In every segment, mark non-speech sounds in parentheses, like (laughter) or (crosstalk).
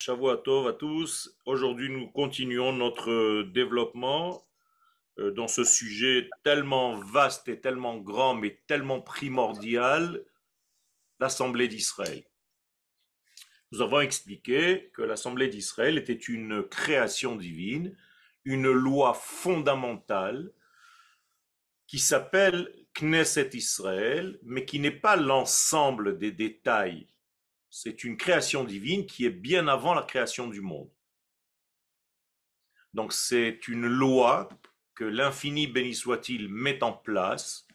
Shavuot à tous. Aujourd'hui, nous continuons notre développement euh, dans ce sujet tellement vaste et tellement grand, mais tellement primordial, l'Assemblée d'Israël. Nous avons expliqué que l'Assemblée d'Israël était une création divine, une loi fondamentale qui s'appelle Knesset Israël, mais qui n'est pas l'ensemble des détails c'est une création divine qui est bien avant la création du monde. Donc c'est une loi que l'infini béni soit-il met en place,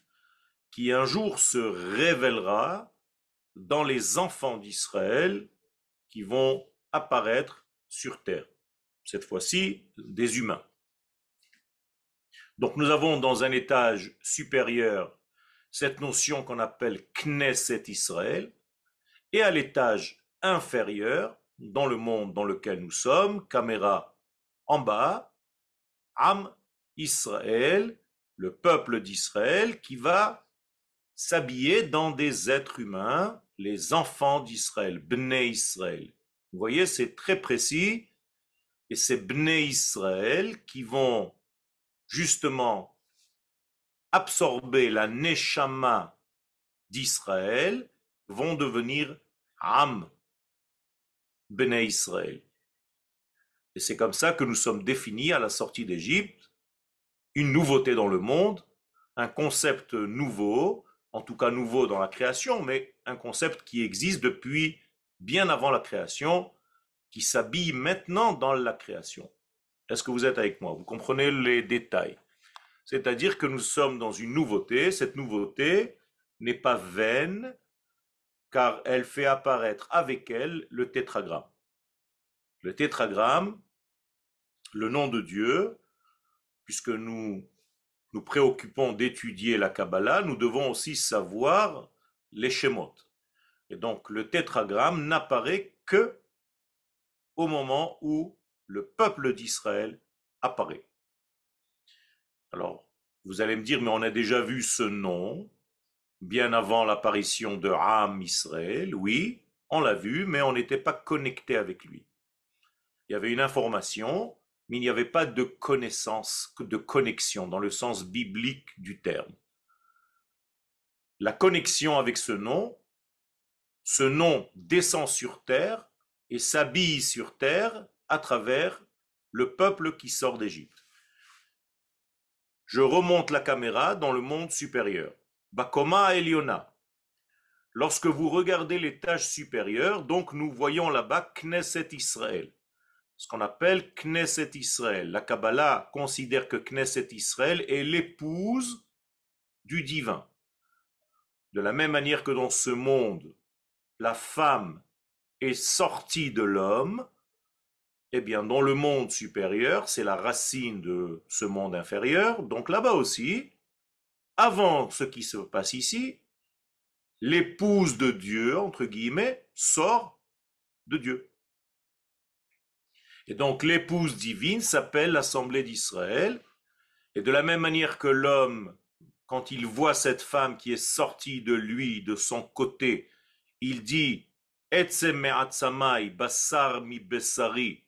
qui un jour se révélera dans les enfants d'Israël qui vont apparaître sur terre. Cette fois-ci, des humains. Donc nous avons dans un étage supérieur cette notion qu'on appelle Knesset Israël, et à l'étage inférieur, dans le monde dans lequel nous sommes, caméra en bas, Am Israël, le peuple d'Israël qui va s'habiller dans des êtres humains, les enfants d'Israël, Bnei Israël. Vous voyez, c'est très précis, et c'est Bnei Israël qui vont justement absorber la Neshama d'Israël, vont devenir Am, Bnei Israël. Et c'est comme ça que nous sommes définis à la sortie d'Égypte, une nouveauté dans le monde, un concept nouveau, en tout cas nouveau dans la création, mais un concept qui existe depuis bien avant la création, qui s'habille maintenant dans la création. Est-ce que vous êtes avec moi? Vous comprenez les détails? C'est-à-dire que nous sommes dans une nouveauté. Cette nouveauté n'est pas vaine, car elle fait apparaître avec elle le tétragramme. Le tétragramme, le nom de Dieu, puisque nous nous préoccupons d'étudier la Kabbalah, nous devons aussi savoir les. Et donc le tétragramme n'apparaît que au moment où le peuple d'Israël apparaît. Alors, vous allez me dire, mais on a déjà vu ce nom, bien avant l'apparition de Ham Israël, oui, on l'a vu, mais on n'était pas connecté avec lui. Il y avait une information, mais il n'y avait pas de connaissance, de connexion dans le sens biblique du terme. La connexion avec ce nom, ce nom descend sur terre et s'habille sur terre à travers le peuple qui sort d'Égypte. Je remonte la caméra dans le monde supérieur. Bakoma Eliona. Lorsque vous regardez l'étage supérieur, donc nous voyons là-bas Knesset Israël. Ce qu'on appelle Knesset Israël. La Kabbalah considère que Knesset Israël est l'épouse du divin. De la même manière que dans ce monde, la femme est sortie de l'homme, eh bien, dans le monde supérieur, c'est la racine de ce monde inférieur. Donc là-bas aussi, avant ce qui se passe ici, l'épouse de Dieu, entre guillemets, sort de Dieu. Et donc l'épouse divine s'appelle l'Assemblée d'Israël. Et de la même manière que l'homme, quand il voit cette femme qui est sortie de lui, de son côté, il dit basar mi besari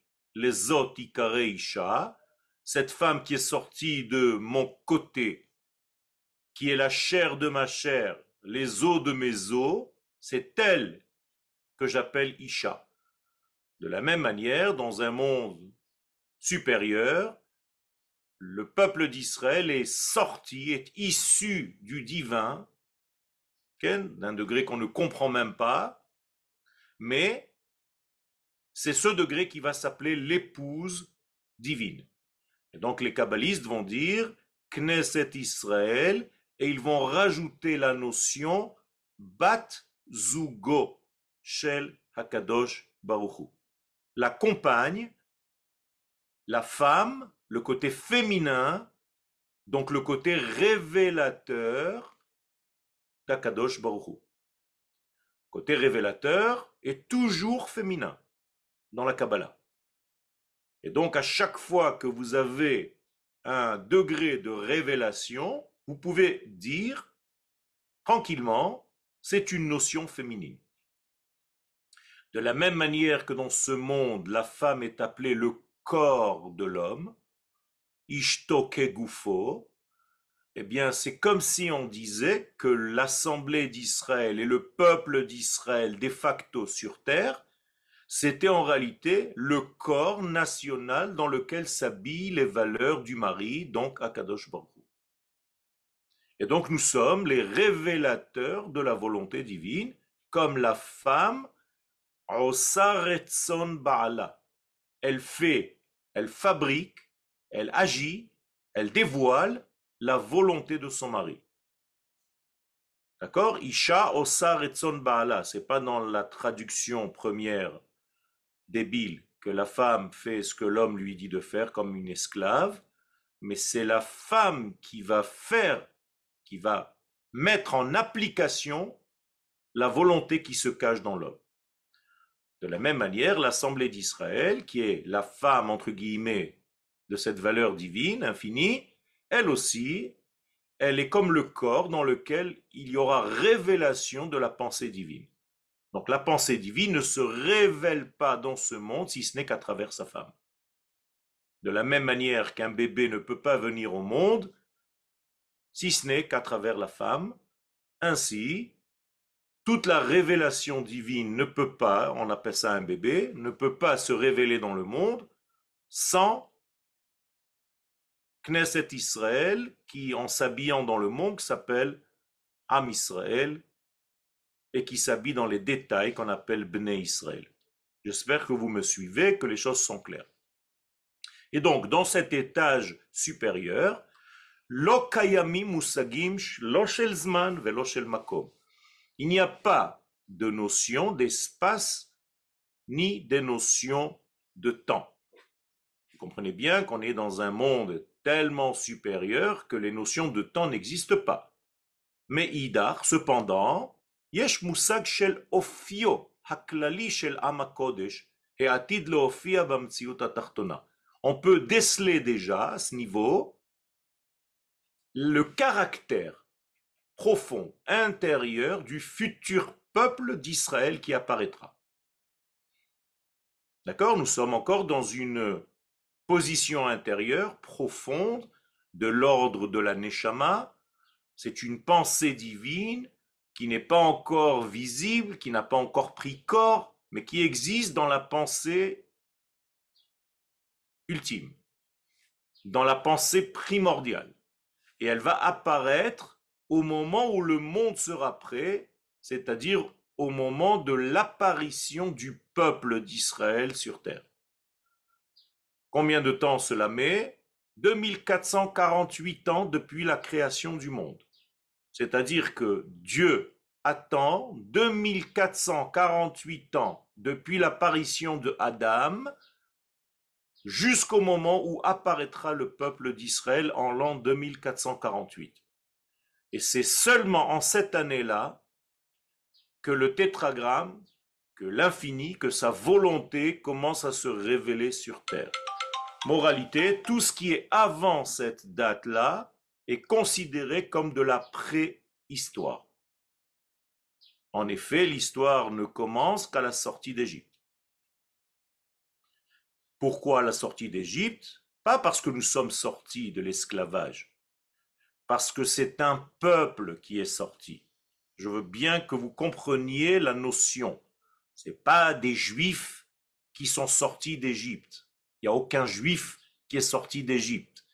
cette femme qui est sortie de mon côté, qui est la chair de ma chair, les os de mes os, c'est elle que j'appelle Isha. De la même manière, dans un monde supérieur, le peuple d'Israël est sorti, est issu du divin, d'un degré qu'on ne comprend même pas, mais c'est ce degré qui va s'appeler l'épouse divine. Et donc les kabbalistes vont dire Knesset Israël et ils vont rajouter la notion Bat Zugo Shel Hakadosh Baruchu. La compagne, la femme, le côté féminin, donc le côté révélateur d'Akadosh Baruchu. Côté révélateur est toujours féminin dans la Kabbalah. Et donc à chaque fois que vous avez un degré de révélation, vous pouvez dire tranquillement, c'est une notion féminine. De la même manière que dans ce monde, la femme est appelée le corps de l'homme, ishtoke gufo, eh bien, c'est comme si on disait que l'assemblée d'Israël et le peuple d'Israël de facto sur terre, c'était en réalité le corps national dans lequel s'habillent les valeurs du mari, donc Akadosh Baruch. Et donc nous sommes les révélateurs de la volonté divine, comme la femme. Elle fait, elle fabrique, elle agit, elle dévoile la volonté de son mari. D'accord? Isha osa retzon baala. C'est pas dans la traduction première débile que la femme fait ce que l'homme lui dit de faire comme une esclave, mais c'est la femme qui va faire, qui va mettre en application la volonté qui se cache dans l'homme. De la même manière, l'Assemblée d'Israël, qui est la femme, entre guillemets, de cette valeur divine, infinie, elle aussi, elle est comme le corps dans lequel il y aura révélation de la pensée divine. Donc la pensée divine ne se révèle pas dans ce monde si ce n'est qu'à travers sa femme. De la même manière qu'un bébé ne peut pas venir au monde si ce n'est qu'à travers la femme, ainsi, toute la révélation divine ne peut pas, on appelle ça un bébé, ne peut pas se révéler dans le monde sans Knesset Israël, qui en s'habillant dans le monde s'appelle Am Israël et qui s'habille dans les détails qu'on appelle Bnei Israël. J'espère que vous me suivez, que les choses sont claires. Et donc, dans cet étage supérieur, Il n'y a pas de notion d'espace ni de notion de temps. Vous comprenez bien qu'on est dans un monde tellement supérieur que les notions de temps n'existent pas. Mais Idar, cependant, yesh musag shel ofio haklali shel amakodesh et atid ofia On peut déceler déjà à ce niveau le caractère profond, intérieur du futur peuple d'Israël qui apparaîtra. D'accord? Nous sommes encore dans une position intérieure profonde de l'ordre de la Neshama. C'est une pensée divine qui n'est pas encore visible, qui n'a pas encore pris corps, mais qui existe dans la pensée ultime, dans la pensée primordiale. Et elle va apparaître au moment où le monde sera prêt, c'est-à-dire au moment de l'apparition du peuple d'Israël sur terre. Combien de temps cela met? 2448 ans depuis la création du monde. C'est-à-dire que Dieu attend 2448 ans depuis l'apparition de Adam jusqu'au moment où apparaîtra le peuple d'Israël en l'an 2448. Et c'est seulement en cette année-là que le tétragramme, que l'infini, que sa volonté commence à se révéler sur terre. Moralité, tout ce qui est avant cette date-là est considéré comme de la préhistoire. En effet, l'histoire ne commence qu'à la sortie d'Égypte. Pourquoi la sortie d'Égypte? Pas parce que nous sommes sortis de l'esclavage, parce que c'est un peuple qui est sorti. Je veux bien que vous compreniez la notion. Ce n'est pas des juifs qui sont sortis d'Égypte. Il n'y a aucun juif qui est sorti d'Égypte.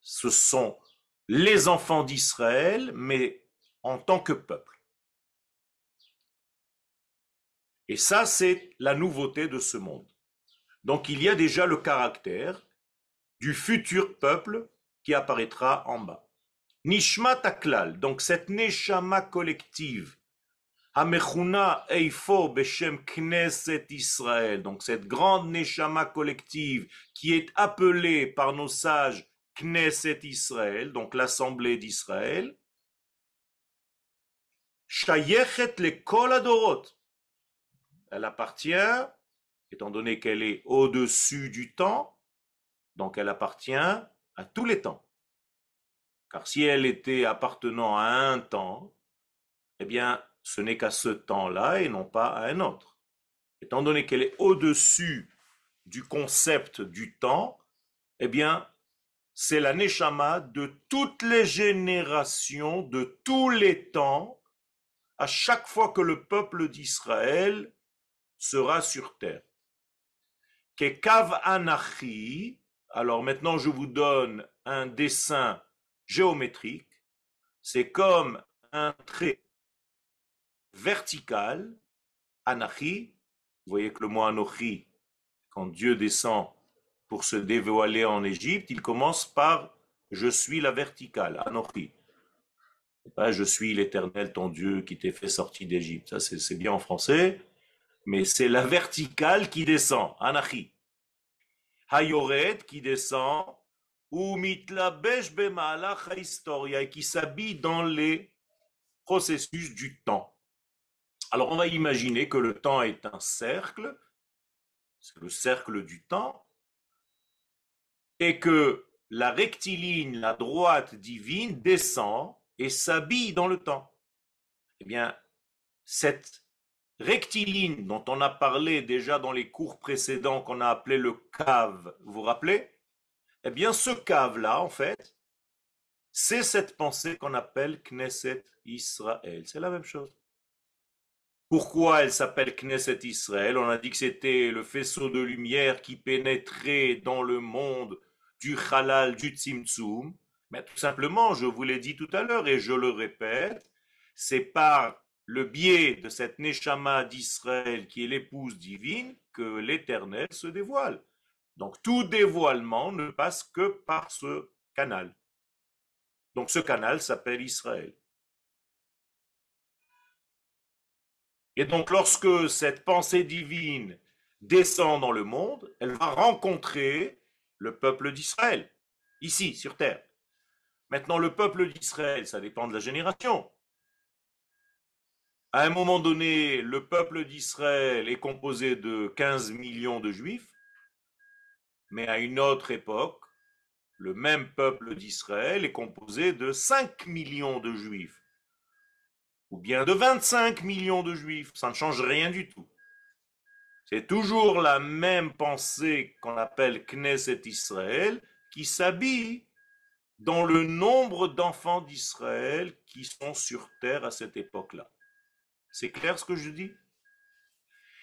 Ce sont les enfants d'Israël, mais en tant que peuple. Et ça, c'est la nouveauté de ce monde. Donc il y a déjà le caractère du futur peuple qui apparaîtra en bas. Nishma Taklal, donc cette neshama collective Amechuna Eifo Beshem Knesset Israël, donc cette grande Neshama collective qui est appelée par nos sages Knesset Israël, donc l'Assemblée d'Israël, Shayechet le Koladorot. Elle appartient, étant donné qu'elle est au-dessus du temps, donc elle appartient à tous les temps. Car si elle était appartenant à un temps, eh bien, ce n'est qu'à ce temps-là et non pas à un autre. étant donné qu'elle est au-dessus du concept du temps, eh bien, c'est la Neshama de toutes les générations, de tous les temps, à chaque fois que le peuple d'Israël sera sur terre. Kekav Anachi, alors maintenant je vous donne un dessin géométrique, c'est comme un trait vertical, Anachi, vous voyez que le mot Anochi, quand Dieu descend pour se dévoiler en Égypte, il commence par je suis la verticale, Anochi. Je suis l'éternel ton Dieu qui t'est fait sortir d'Égypte. Ça, c'est bien en français, mais c'est la verticale qui descend, Anachi. Hayored qui descend, ou mitlabesh bemalach historia, qui s'habille dans les processus du temps. Alors on va imaginer que le temps est un cercle, c'est le cercle du temps, et que la rectiligne, la droite divine descend et s'habille dans le temps. Eh bien, cette rectiligne dont on a parlé déjà dans les cours précédents qu'on a appelé le cave, vous vous rappelez? Eh bien, ce cave-là, en fait, c'est cette pensée qu'on appelle Knesset Israël. C'est la même chose. Pourquoi elle s'appelle Knesset Israël? On a dit que c'était le faisceau de lumière qui pénétrait dans le monde du halal, du tzimtzum. Mais tout simplement, je vous l'ai dit tout à l'heure et je le répète, c'est par le biais de cette Neshama d'Israël qui est l'épouse divine que l'Éternel se dévoile. Donc tout dévoilement ne passe que par ce canal. Donc ce canal s'appelle Israël. Et donc lorsque cette pensée divine descend dans le monde, elle va rencontrer le peuple d'Israël, ici, sur terre. Maintenant, le peuple d'Israël, ça dépend de la génération. À un moment donné, le peuple d'Israël est composé de 15 millions de juifs, mais à une autre époque, le même peuple d'Israël est composé de 5 millions de juifs, ou bien de 25 millions de juifs. Ça ne change rien du tout. C'est toujours la même pensée qu'on appelle Knesset Israël qui s'habille dans le nombre d'enfants d'Israël qui sont sur terre à cette époque-là. C'est clair ce que je dis?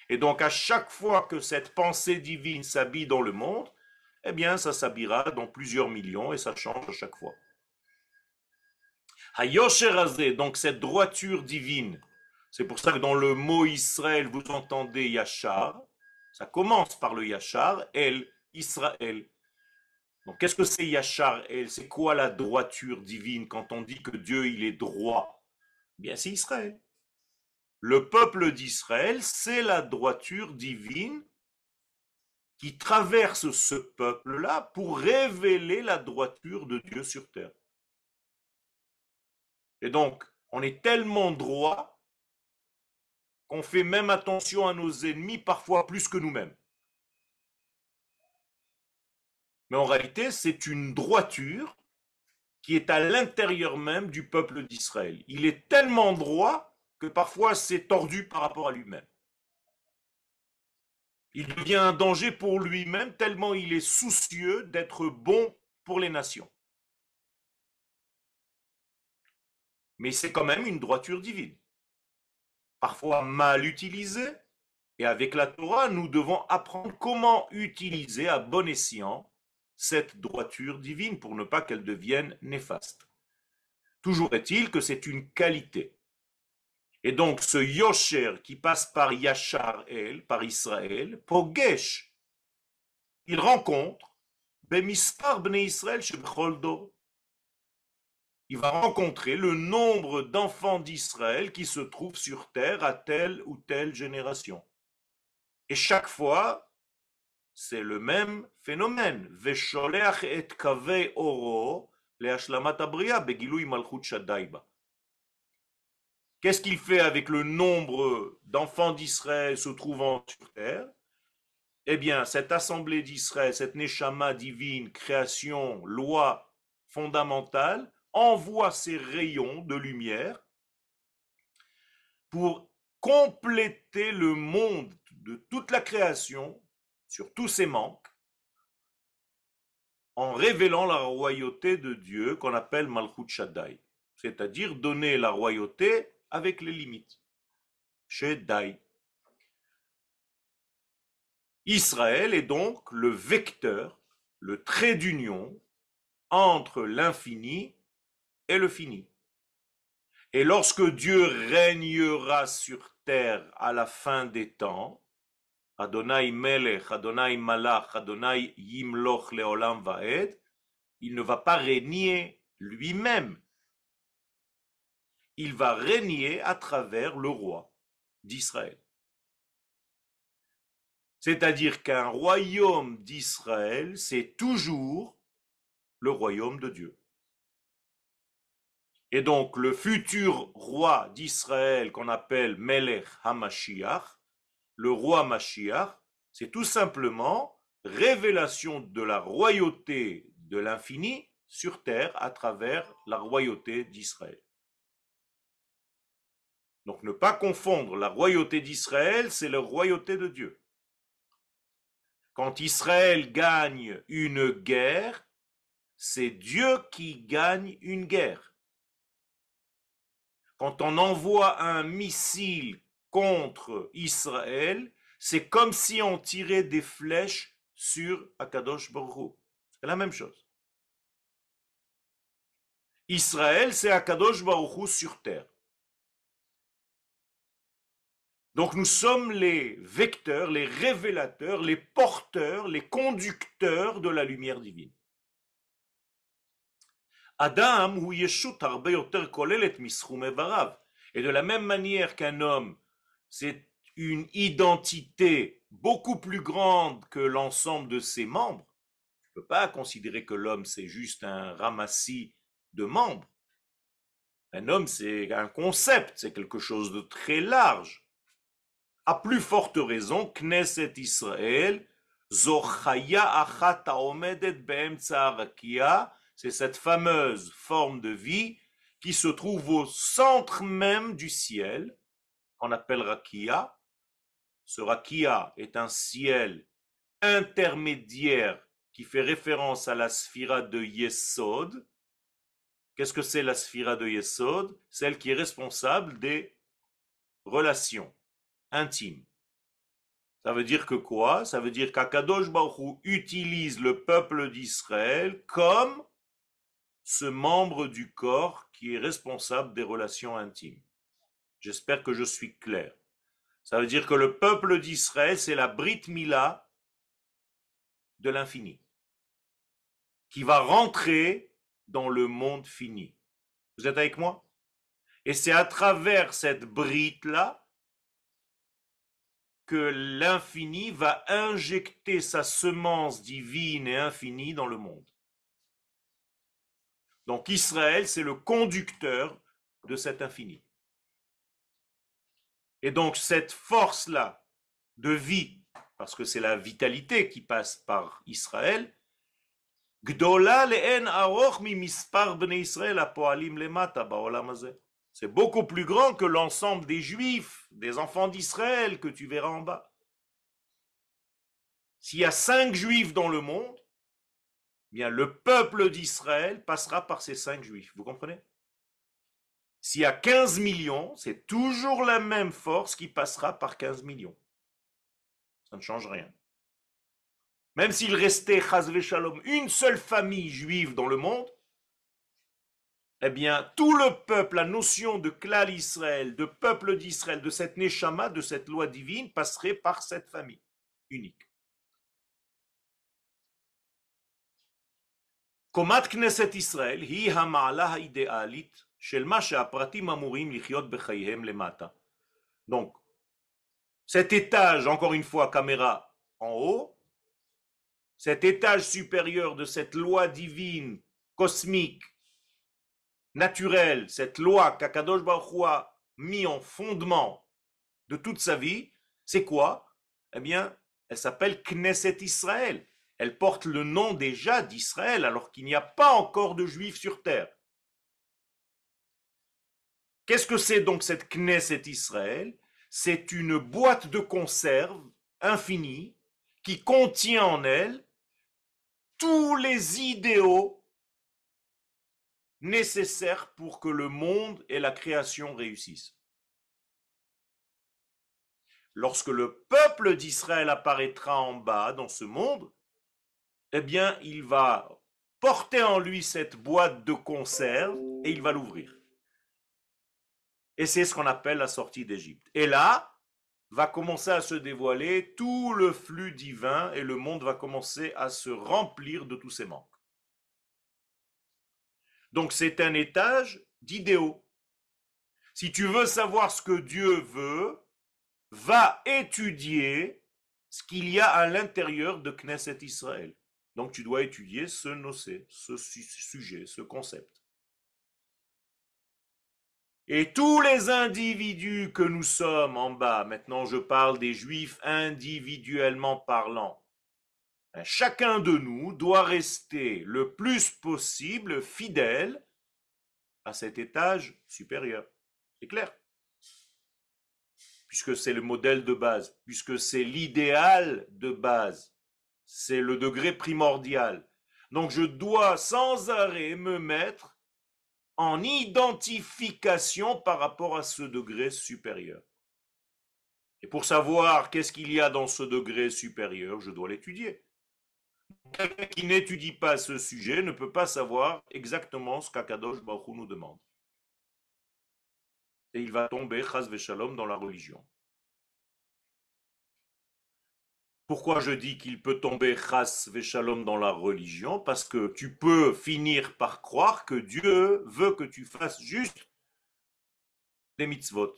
Et donc à chaque fois que cette pensée divine s'habille dans le monde, eh bien ça s'habillera dans plusieurs millions et ça change à chaque fois. Hayosherazé, donc cette droiture divine, c'est pour ça que dans le mot Israël, vous entendez Yachar, ça commence par le Yachar, El, Israël. Donc qu'est-ce que c'est Yachar, El? C'est quoi la droiture divine quand on dit que Dieu il est droit? Eh Bien c'est Israël. Le peuple d'Israël, c'est la droiture divine qui traverse ce peuple-là pour révéler la droiture de Dieu sur terre. Et donc, on est tellement droit qu'on fait même attention à nos ennemis, parfois plus que nous-mêmes. Mais en réalité, c'est une droiture qui est à l'intérieur même du peuple d'Israël. Il est tellement droit que parfois c'est tordu par rapport à lui-même. Il devient un danger pour lui-même tellement il est soucieux d'être bon pour les nations. Mais c'est quand même une droiture divine. Parfois mal utilisée, et avec la Torah, nous devons apprendre comment utiliser à bon escient cette droiture divine pour ne pas qu'elle devienne néfaste. Toujours est-il que c'est une qualité. Et donc ce Yosher qui passe par Yachar El, par Israël, Pogesh, il rencontre Bemispar Bnei Israël chez Il va rencontrer le nombre d'enfants d'Israël qui se trouvent sur terre à telle ou telle génération. Et chaque fois, c'est le même phénomène. Vesholeach et kavei oro le abria begilui malchut shadaiba. Qu'est-ce qu'il fait avec le nombre d'enfants d'Israël se trouvant sur terre? Eh bien, cette assemblée d'Israël, cette Neshama divine, création, loi fondamentale, envoie ses rayons de lumière pour compléter le monde de toute la création, sur tous ses manques, en révélant la royauté de Dieu qu'on appelle Malchut Shaddai, c'est-à-dire donner la royauté avec les limites. Shaddai. Israël est donc le vecteur, le trait d'union entre l'infini et le fini. Et lorsque Dieu régnera sur terre à la fin des temps, Adonai Melech, Adonai Malach, Adonai Yimloch Leolam Vaed, il ne va pas régner lui-même. Il va régner à travers le roi d'Israël. C'est-à-dire qu'un royaume d'Israël, c'est toujours le royaume de Dieu. Et donc le futur roi d'Israël qu'on appelle Melech HaMashiach, le roi Mashiach, c'est tout simplement révélation de la royauté de l'infini sur terre à travers la royauté d'Israël. Donc ne pas confondre la royauté d'Israël, c'est la royauté de Dieu. Quand Israël gagne une guerre, c'est Dieu qui gagne une guerre. Quand on envoie un missile contre Israël, c'est comme si on tirait des flèches sur Akadosh Baruch C'est la même chose. Israël, c'est Akadosh Baruch sur terre. Donc nous sommes les vecteurs, les révélateurs, les porteurs, les conducteurs de la lumière divine. Adam ou Yeshut Et de la même manière qu'un homme c'est une identité beaucoup plus grande que l'ensemble de ses membres. Tu ne peux pas considérer que l'homme, c'est juste un ramassis de membres. Un homme, c'est un concept, c'est quelque chose de très large. À plus forte raison, Knesset Israël, Zochaya c'est cette fameuse forme de vie qui se trouve au centre même du ciel, qu'on appelle Rakia. Ce Rakia est un ciel intermédiaire qui fait référence à la sphira de Yesod. Qu'est-ce que c'est la sphira de Yesod? Celle qui est responsable des relations intimes. Ça veut dire que quoi? Ça veut dire qu'Akadosh Baruch utilise le peuple d'Israël comme ce membre du corps qui est responsable des relations intimes. J'espère que je suis clair. Ça veut dire que le peuple d'Israël, c'est la Brit Mila de l'infini, qui va rentrer dans le monde fini. Vous êtes avec moi? Et c'est à travers cette Brit-là que l'infini va injecter sa semence divine et infinie dans le monde. Donc Israël, c'est le conducteur de cet infini. Et donc cette force-là de vie, parce que c'est la vitalité qui passe par Israël, c'est beaucoup plus grand que l'ensemble des juifs, des enfants d'Israël que tu verras en bas. S'il y a cinq juifs dans le monde, eh bien le peuple d'Israël passera par ces cinq juifs. Vous comprenez? S'il y a 15 millions, c'est toujours la même force qui passera par 15 millions. Ça ne change rien. Même s'il restait, une seule famille juive dans le monde, eh bien, tout le peuple, la notion de klal Israël, de peuple d'Israël, de cette neshama, de cette loi divine, passerait par cette famille unique. Donc, cet étage, encore une fois, caméra en haut, cet étage supérieur de cette loi divine, cosmique, naturelle, cette loi qu'Akadosh Baruch a mis en fondement de toute sa vie, c'est quoi? Eh bien, elle s'appelle Knesset Israël. Elle porte le nom déjà d'Israël alors qu'il n'y a pas encore de juifs sur terre. Qu'est-ce que c'est donc cette Knesset Israël? C'est une boîte de conserve infinie qui contient en elle tous les idéaux nécessaires pour que le monde et la création réussissent. Lorsque le peuple d'Israël apparaîtra en bas dans ce monde, eh bien, il va porter en lui cette boîte de conserve et il va l'ouvrir. Et c'est ce qu'on appelle la sortie d'Égypte. Et là, va commencer à se dévoiler tout le flux divin et le monde va commencer à se remplir de tous ses manques. Donc c'est un étage d'idéaux. Si tu veux savoir ce que Dieu veut, va étudier ce qu'il y a à l'intérieur de Knesset Israël. Donc tu dois étudier ce nocé, ce sujet, ce concept. Et tous les individus que nous sommes en bas, maintenant je parle des juifs individuellement parlant, chacun de nous doit rester le plus possible fidèle à cet étage supérieur. C'est clair Puisque c'est le modèle de base, puisque c'est l'idéal de base. C'est le degré primordial. Donc je dois sans arrêt me mettre en identification par rapport à ce degré supérieur. Et pour savoir qu'est-ce qu'il y a dans ce degré supérieur, je dois l'étudier. Quelqu'un qui n'étudie pas ce sujet ne peut pas savoir exactement ce qu'Akadosh Baruch nous demande. Et il va tomber, chas shalom, dans la religion. Pourquoi je dis qu'il peut tomber chas veshalom dans la religion? Parce que tu peux finir par croire que Dieu veut que tu fasses juste des mitzvot.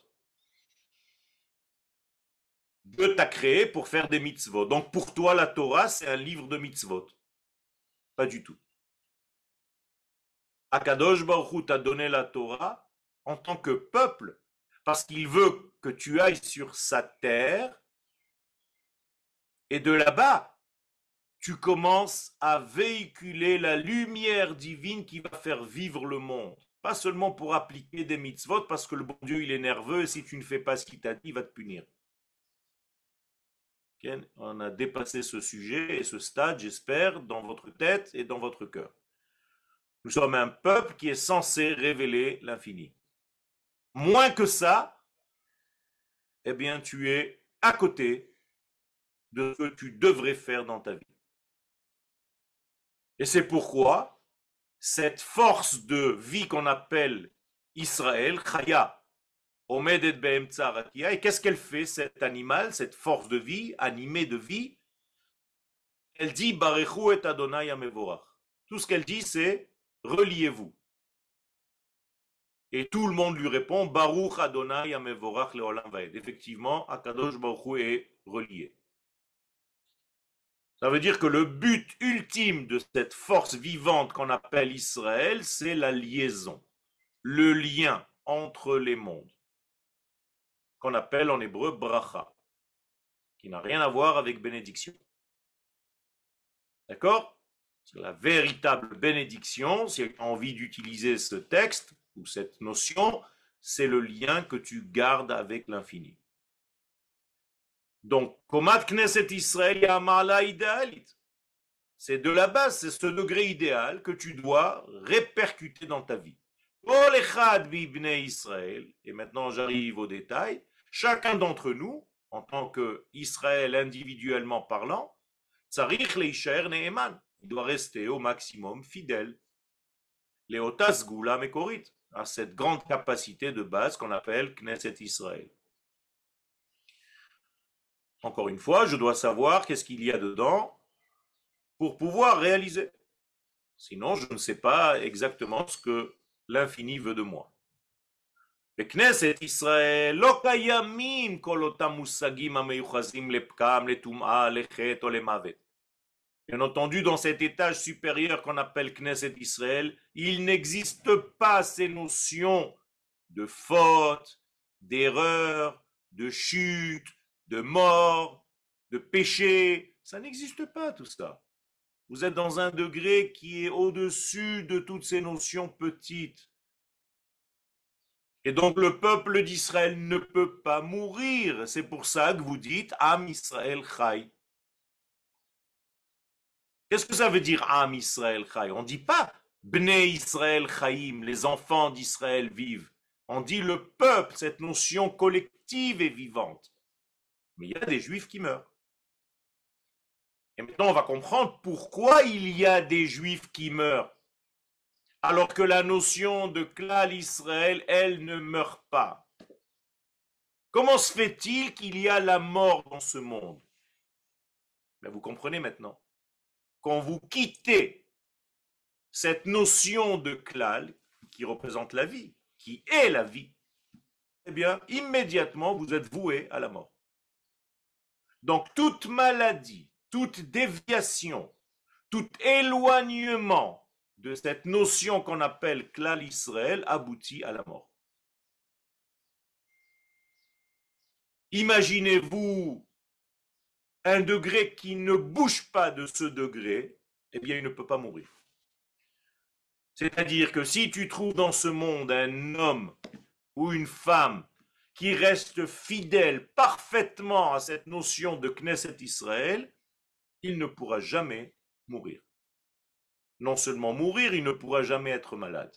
Dieu t'a créé pour faire des mitzvot. Donc pour toi, la Torah, c'est un livre de mitzvot. Pas du tout. Akadosh Baruch t'a donné la Torah en tant que peuple, parce qu'il veut que tu ailles sur sa terre et de là-bas, tu commences à véhiculer la lumière divine qui va faire vivre le monde. Pas seulement pour appliquer des mitzvot, parce que le bon Dieu, il est nerveux, et si tu ne fais pas ce qu'il t'a dit, il va te punir. On a dépassé ce sujet et ce stade, j'espère, dans votre tête et dans votre cœur. Nous sommes un peuple qui est censé révéler l'infini. Moins que ça, eh bien, tu es à côté de ce que tu devrais faire dans ta vie. Et c'est pourquoi cette force de vie qu'on appelle Israël, Chaya, et qu'est-ce qu'elle fait, cet animal, cette force de vie, animée de vie? Elle dit Barechu et Adonai Tout ce qu'elle dit, c'est reliez-vous. Et tout le monde lui répond Baruch Adonai Amevorach Leolam Vaed. Effectivement, Akadosh Baruch est relié. Ça veut dire que le but ultime de cette force vivante qu'on appelle Israël, c'est la liaison, le lien entre les mondes, qu'on appelle en hébreu bracha, qui n'a rien à voir avec bénédiction. D'accord? La véritable bénédiction, si tu as envie d'utiliser ce texte ou cette notion, c'est le lien que tu gardes avec l'infini. Donc, Komat Knesset Israël Yamala idéalite. C'est de la base, c'est ce degré idéal que tu dois répercuter dans ta vie. Israël, et maintenant j'arrive au détail, chacun d'entre nous, en tant qu'Israël individuellement parlant, il doit rester au maximum fidèle. Léotas Gula Mekorit, à cette grande capacité de base qu'on appelle Knesset Israël. Encore une fois, je dois savoir qu'est-ce qu'il y a dedans pour pouvoir réaliser. Sinon, je ne sais pas exactement ce que l'infini veut de moi. Israël, Bien entendu, dans cet étage supérieur qu'on appelle Knesset Israël, il n'existe pas ces notions de faute, d'erreur, de chute, de mort, de péché. Ça n'existe pas tout ça. Vous êtes dans un degré qui est au-dessus de toutes ces notions petites. Et donc le peuple d'Israël ne peut pas mourir. C'est pour ça que vous dites Am Israël Chai. Qu'est-ce que ça veut dire Am Israël Chai? On ne dit pas Bnei Israël Chaim, les enfants d'Israël vivent. On dit le peuple, cette notion collective et vivante. Mais il y a des juifs qui meurent. Et maintenant, on va comprendre pourquoi il y a des juifs qui meurent. Alors que la notion de klal Israël, elle ne meurt pas. Comment se fait-il qu'il y a la mort dans ce monde? Ben, Vous comprenez maintenant. Quand vous quittez cette notion de klal qui représente la vie, qui est la vie, eh bien, immédiatement, vous êtes voué à la mort. Donc, toute maladie, toute déviation, tout éloignement de cette notion qu'on appelle klal Israël aboutit à la mort. Imaginez-vous un degré qui ne bouge pas de ce degré, eh bien, il ne peut pas mourir. C'est-à-dire que si tu trouves dans ce monde un homme ou une femme qui reste fidèle parfaitement à cette notion de Knesset Israël, il ne pourra jamais mourir. Non seulement mourir, il ne pourra jamais être malade.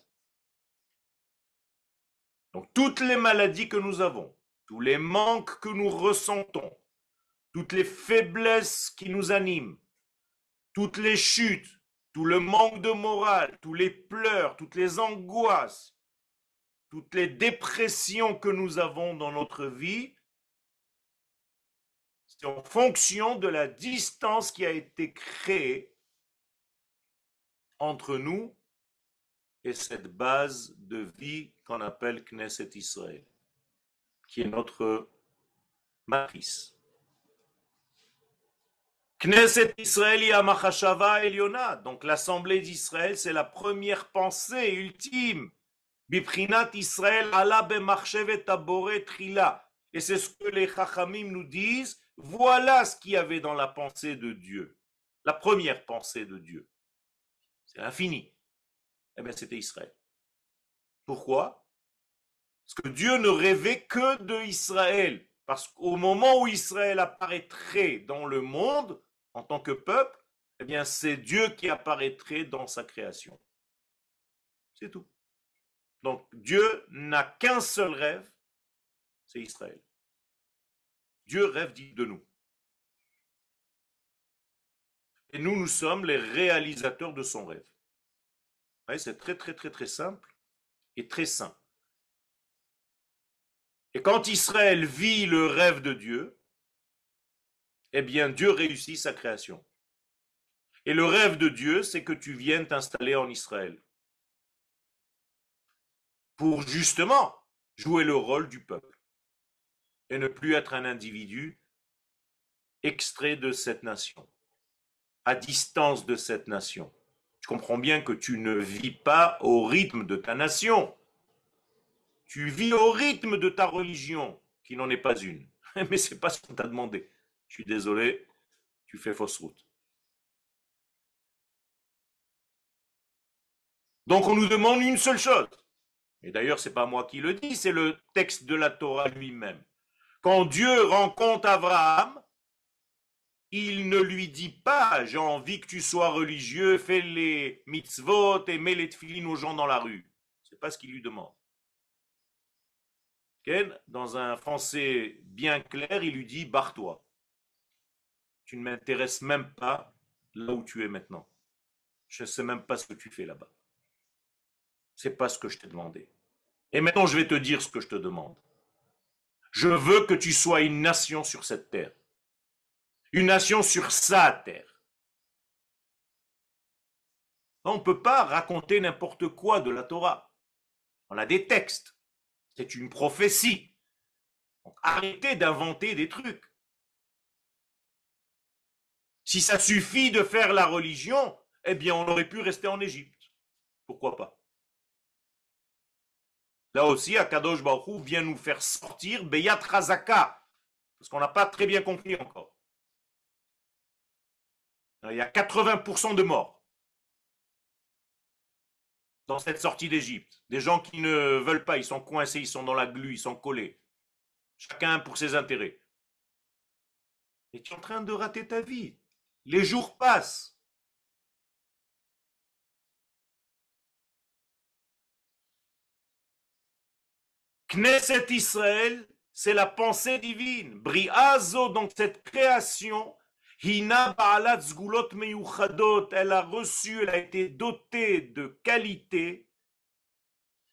Donc toutes les maladies que nous avons, tous les manques que nous ressentons, toutes les faiblesses qui nous animent, toutes les chutes, tout le manque de morale, tous les pleurs, toutes les angoisses, toutes les dépressions que nous avons dans notre vie, c'est en fonction de la distance qui a été créée entre nous et cette base de vie qu'on appelle Knesset Israël, qui est notre matrice. Knesset Israël Machashava Eliona. Donc l'assemblée d'Israël, c'est la première pensée ultime. Biprinat Israël ala abore trila. Et c'est ce que les Chachamim nous disent. Voilà ce qu'il y avait dans la pensée de Dieu. La première pensée de Dieu. C'est l'infini. Eh bien, c'était Israël. Pourquoi? Parce que Dieu ne rêvait que de Israël. Parce qu'au moment où Israël apparaîtrait dans le monde, en tant que peuple, eh bien, c'est Dieu qui apparaîtrait dans sa création. C'est tout. Donc, Dieu n'a qu'un seul rêve, c'est Israël. Dieu rêve de nous. Et nous, nous sommes les réalisateurs de son rêve. C'est très, très, très, très simple et très sain. Et quand Israël vit le rêve de Dieu, eh bien Dieu réussit sa création. Et le rêve de Dieu, c'est que tu viennes t'installer en Israël. Pour justement jouer le rôle du peuple. Et ne plus être un individu extrait de cette nation, à distance de cette nation. Tu comprends bien que tu ne vis pas au rythme de ta nation. Tu vis au rythme de ta religion, qui n'en est pas une. (laughs) Mais ce n'est pas ce qu'on t'a demandé je suis désolé, tu fais fausse route. Donc on nous demande une seule chose. Et d'ailleurs, ce n'est pas moi qui le dis, c'est le texte de la Torah lui-même. Quand Dieu rencontre Abraham, il ne lui dit pas j'ai envie que tu sois religieux, fais les mitzvot et mets les tefillines aux gens dans la rue. C'est pas ce qu'il lui demande. Dans un français bien clair, il lui dit barre-toi tu ne m'intéresses même pas là où tu es maintenant. Je ne sais même pas ce que tu fais là-bas. C'est pas ce que je t'ai demandé. Et maintenant, je vais te dire ce que je te demande. Je veux que tu sois une nation sur cette terre. Une nation sur sa terre. On ne peut pas raconter n'importe quoi de la Torah. On a des textes. C'est une prophétie. arrêtez d'inventer des trucs. Si ça suffit de faire la religion, eh bien, on aurait pu rester en Égypte. Pourquoi pas? Là aussi, Akadosh Baruch vient nous faire sortir Beyat Razaka, parce qu'on n'a pas très bien compris encore. Il y a 80% de morts. dans cette sortie d'Égypte. Des gens qui ne veulent pas, ils sont coincés, ils sont dans la glu, ils sont collés. Chacun pour ses intérêts. Et tu es en train de rater ta vie. Les jours passent. Knesset Israël, c'est la pensée divine. Briazo, donc cette création, Hina Baalat Zgulot Meyuchadot, elle a reçu, elle a été dotée de qualités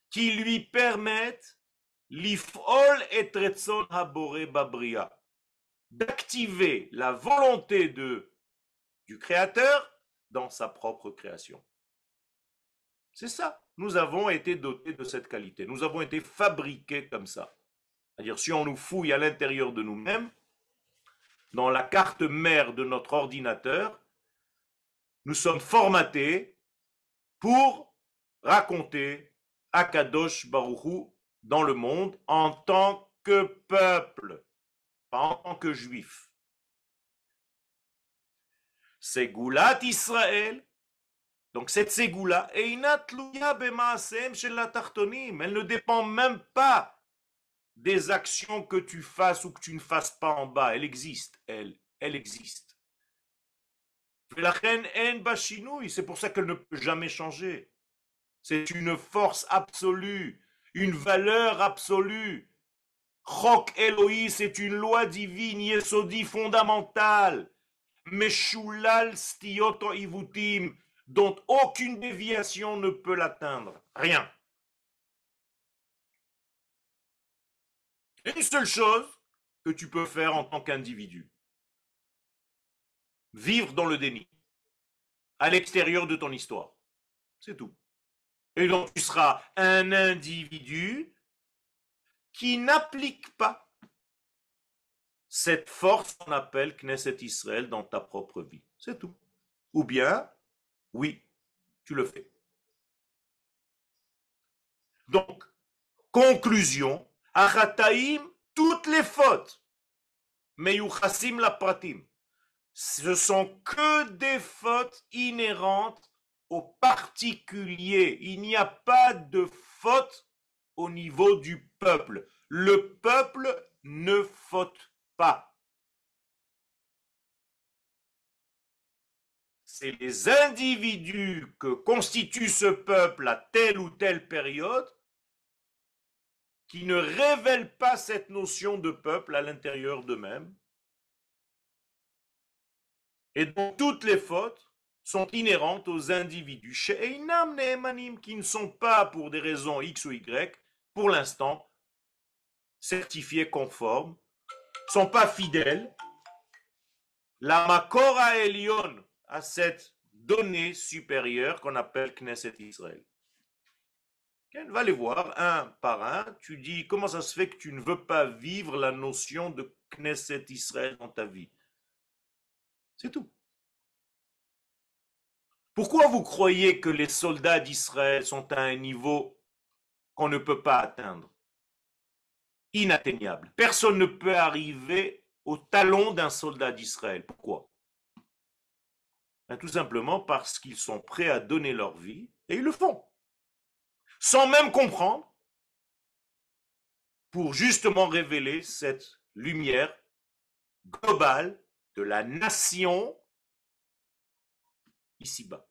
qui lui permettent l'ifol et habore babria, d'activer la volonté de, du créateur dans sa propre création. C'est ça. Nous avons été dotés de cette qualité. Nous avons été fabriqués comme ça. C'est-à-dire, si on nous fouille à l'intérieur de nous-mêmes, dans la carte mère de notre ordinateur, nous sommes formatés pour raconter Akadosh Baruchou dans le monde en tant que peuple, en tant que juif. C'est Goulat Israël, donc cette Ségoula, elle ne dépend même pas des actions que tu fasses ou que tu ne fasses pas en bas. Elle existe, elle, elle existe. C'est pour ça qu'elle ne peut jamais changer. C'est une force absolue, une valeur absolue. Chok Elohim, c'est une loi divine, Yesodi fondamentale. Meshulal stioto ivutim, dont aucune déviation ne peut l'atteindre. Rien. Une seule chose que tu peux faire en tant qu'individu. Vivre dans le déni, à l'extérieur de ton histoire. C'est tout. Et donc tu seras un individu qui n'applique pas cette force qu'on appelle Knesset Israël dans ta propre vie. C'est tout. Ou bien, oui, tu le fais. Donc, conclusion, Achataim, toutes les fautes. Meyuchasim la pratim. Ce sont que des fautes inhérentes au particulier. Il n'y a pas de faute au niveau du peuple. Le peuple ne faute pas. C'est les individus que constitue ce peuple à telle ou telle période qui ne révèlent pas cette notion de peuple à l'intérieur d'eux-mêmes. Et donc toutes les fautes sont inhérentes aux individus chez qui ne sont pas pour des raisons X ou Y, pour l'instant, certifiés conformes, sont pas fidèles. La Makora Elion à cette donnée supérieure qu'on appelle Knesset Israël. Va les voir un par un. Tu dis comment ça se fait que tu ne veux pas vivre la notion de Knesset Israël dans ta vie? C'est tout. Pourquoi vous croyez que les soldats d'Israël sont à un niveau qu'on ne peut pas atteindre? Inatteignable. Personne ne peut arriver au talon d'un soldat d'Israël. Pourquoi? Ben, Tout simplement parce qu'ils sont prêts à donner leur vie et ils le font sans même comprendre, pour justement révéler cette lumière globale de la nation ici-bas.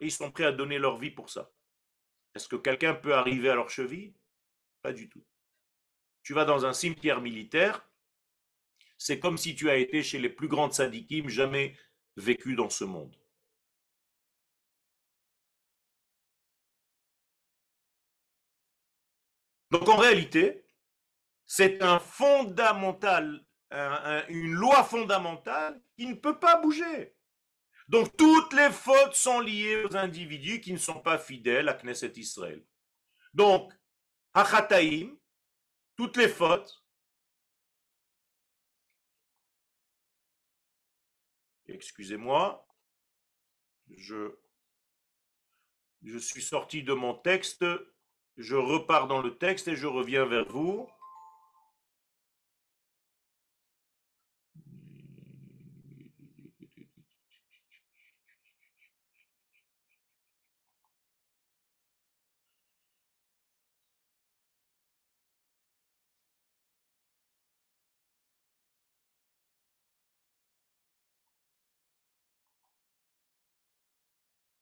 Et ils sont prêts à donner leur vie pour ça. Est-ce que quelqu'un peut arriver à leur cheville? Pas du tout. Tu vas dans un cimetière militaire, c'est comme si tu as été chez les plus grandes syndiquimes jamais vécues dans ce monde. Donc en réalité, c'est un fondamental, une loi fondamentale qui ne peut pas bouger. Donc toutes les fautes sont liées aux individus qui ne sont pas fidèles à Knesset Israël. Donc, Hachataim, toutes les fautes, excusez-moi, je suis sorti de mon texte, je repars dans le texte et je reviens vers vous.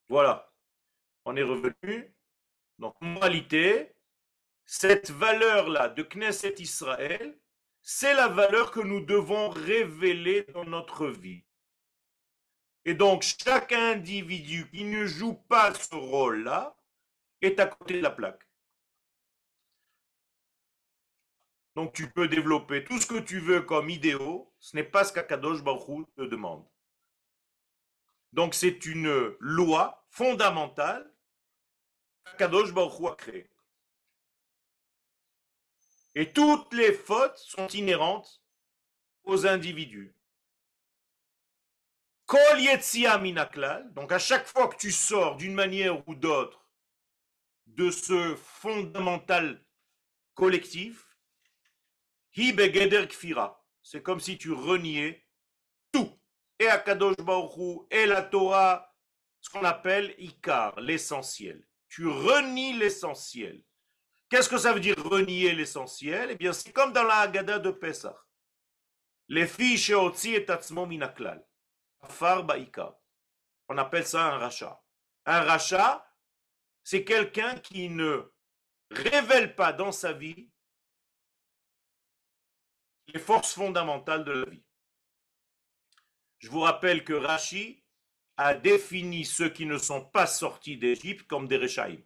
Voilà, on est revenu. Donc, moralité, cette valeur-là de Knesset Israël, c'est la valeur que nous devons révéler dans notre vie. Et donc, chaque individu qui ne joue pas ce rôle-là est à côté de la plaque. Donc, tu peux développer tout ce que tu veux comme idéaux, ce n'est pas ce qu'Akadosh Baruch te demande. Donc, c'est une loi fondamentale créée. Et toutes les fautes sont inhérentes aux individus. Kol minaklal, donc à chaque fois que tu sors d'une manière ou d'autre de ce fondamental collectif, hi kfira, c'est comme si tu reniais tout, et Akadosh Baruch et la Torah, ce qu'on appelle Ikar, l'essentiel. Tu renies l'essentiel. Qu'est-ce que ça veut dire renier l'essentiel? Eh bien, c'est comme dans la Haggadah de Pesach. Les filles chez et Tatzmo Minaklal. On appelle ça un rachat. Un rachat, c'est quelqu'un qui ne révèle pas dans sa vie les forces fondamentales de la vie. Je vous rappelle que Rashi a défini ceux qui ne sont pas sortis d'Égypte comme des Rechaïm.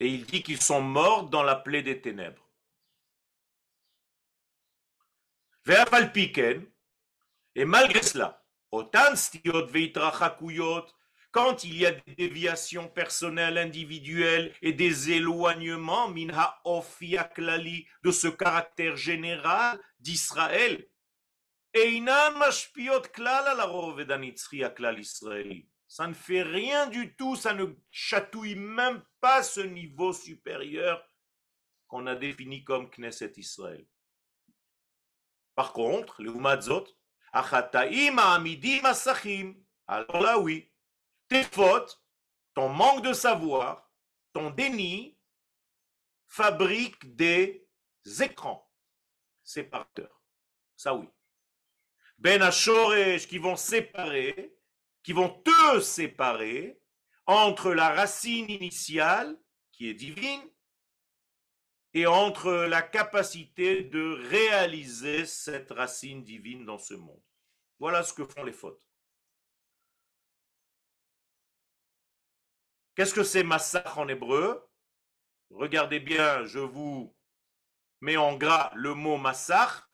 Et il dit qu'ils sont morts dans la plaie des ténèbres. Et malgré cela, quand il y a des déviations personnelles, individuelles et des éloignements, de ce caractère général d'Israël, ça ne fait rien du tout, ça ne chatouille même pas ce niveau supérieur qu'on a défini comme Knesset Israël. Par contre, le Umadzot, Achataim Amidim Asachim, alors là oui, tes fautes, ton manque de savoir, ton déni, fabriquent des écrans séparateurs. Ça oui. Ben qui vont séparer, qui vont te séparer entre la racine initiale, qui est divine, et entre la capacité de réaliser cette racine divine dans ce monde. Voilà ce que font les fautes. Qu'est-ce que c'est massacre en hébreu? Regardez bien, je vous mets en gras le mot massacre.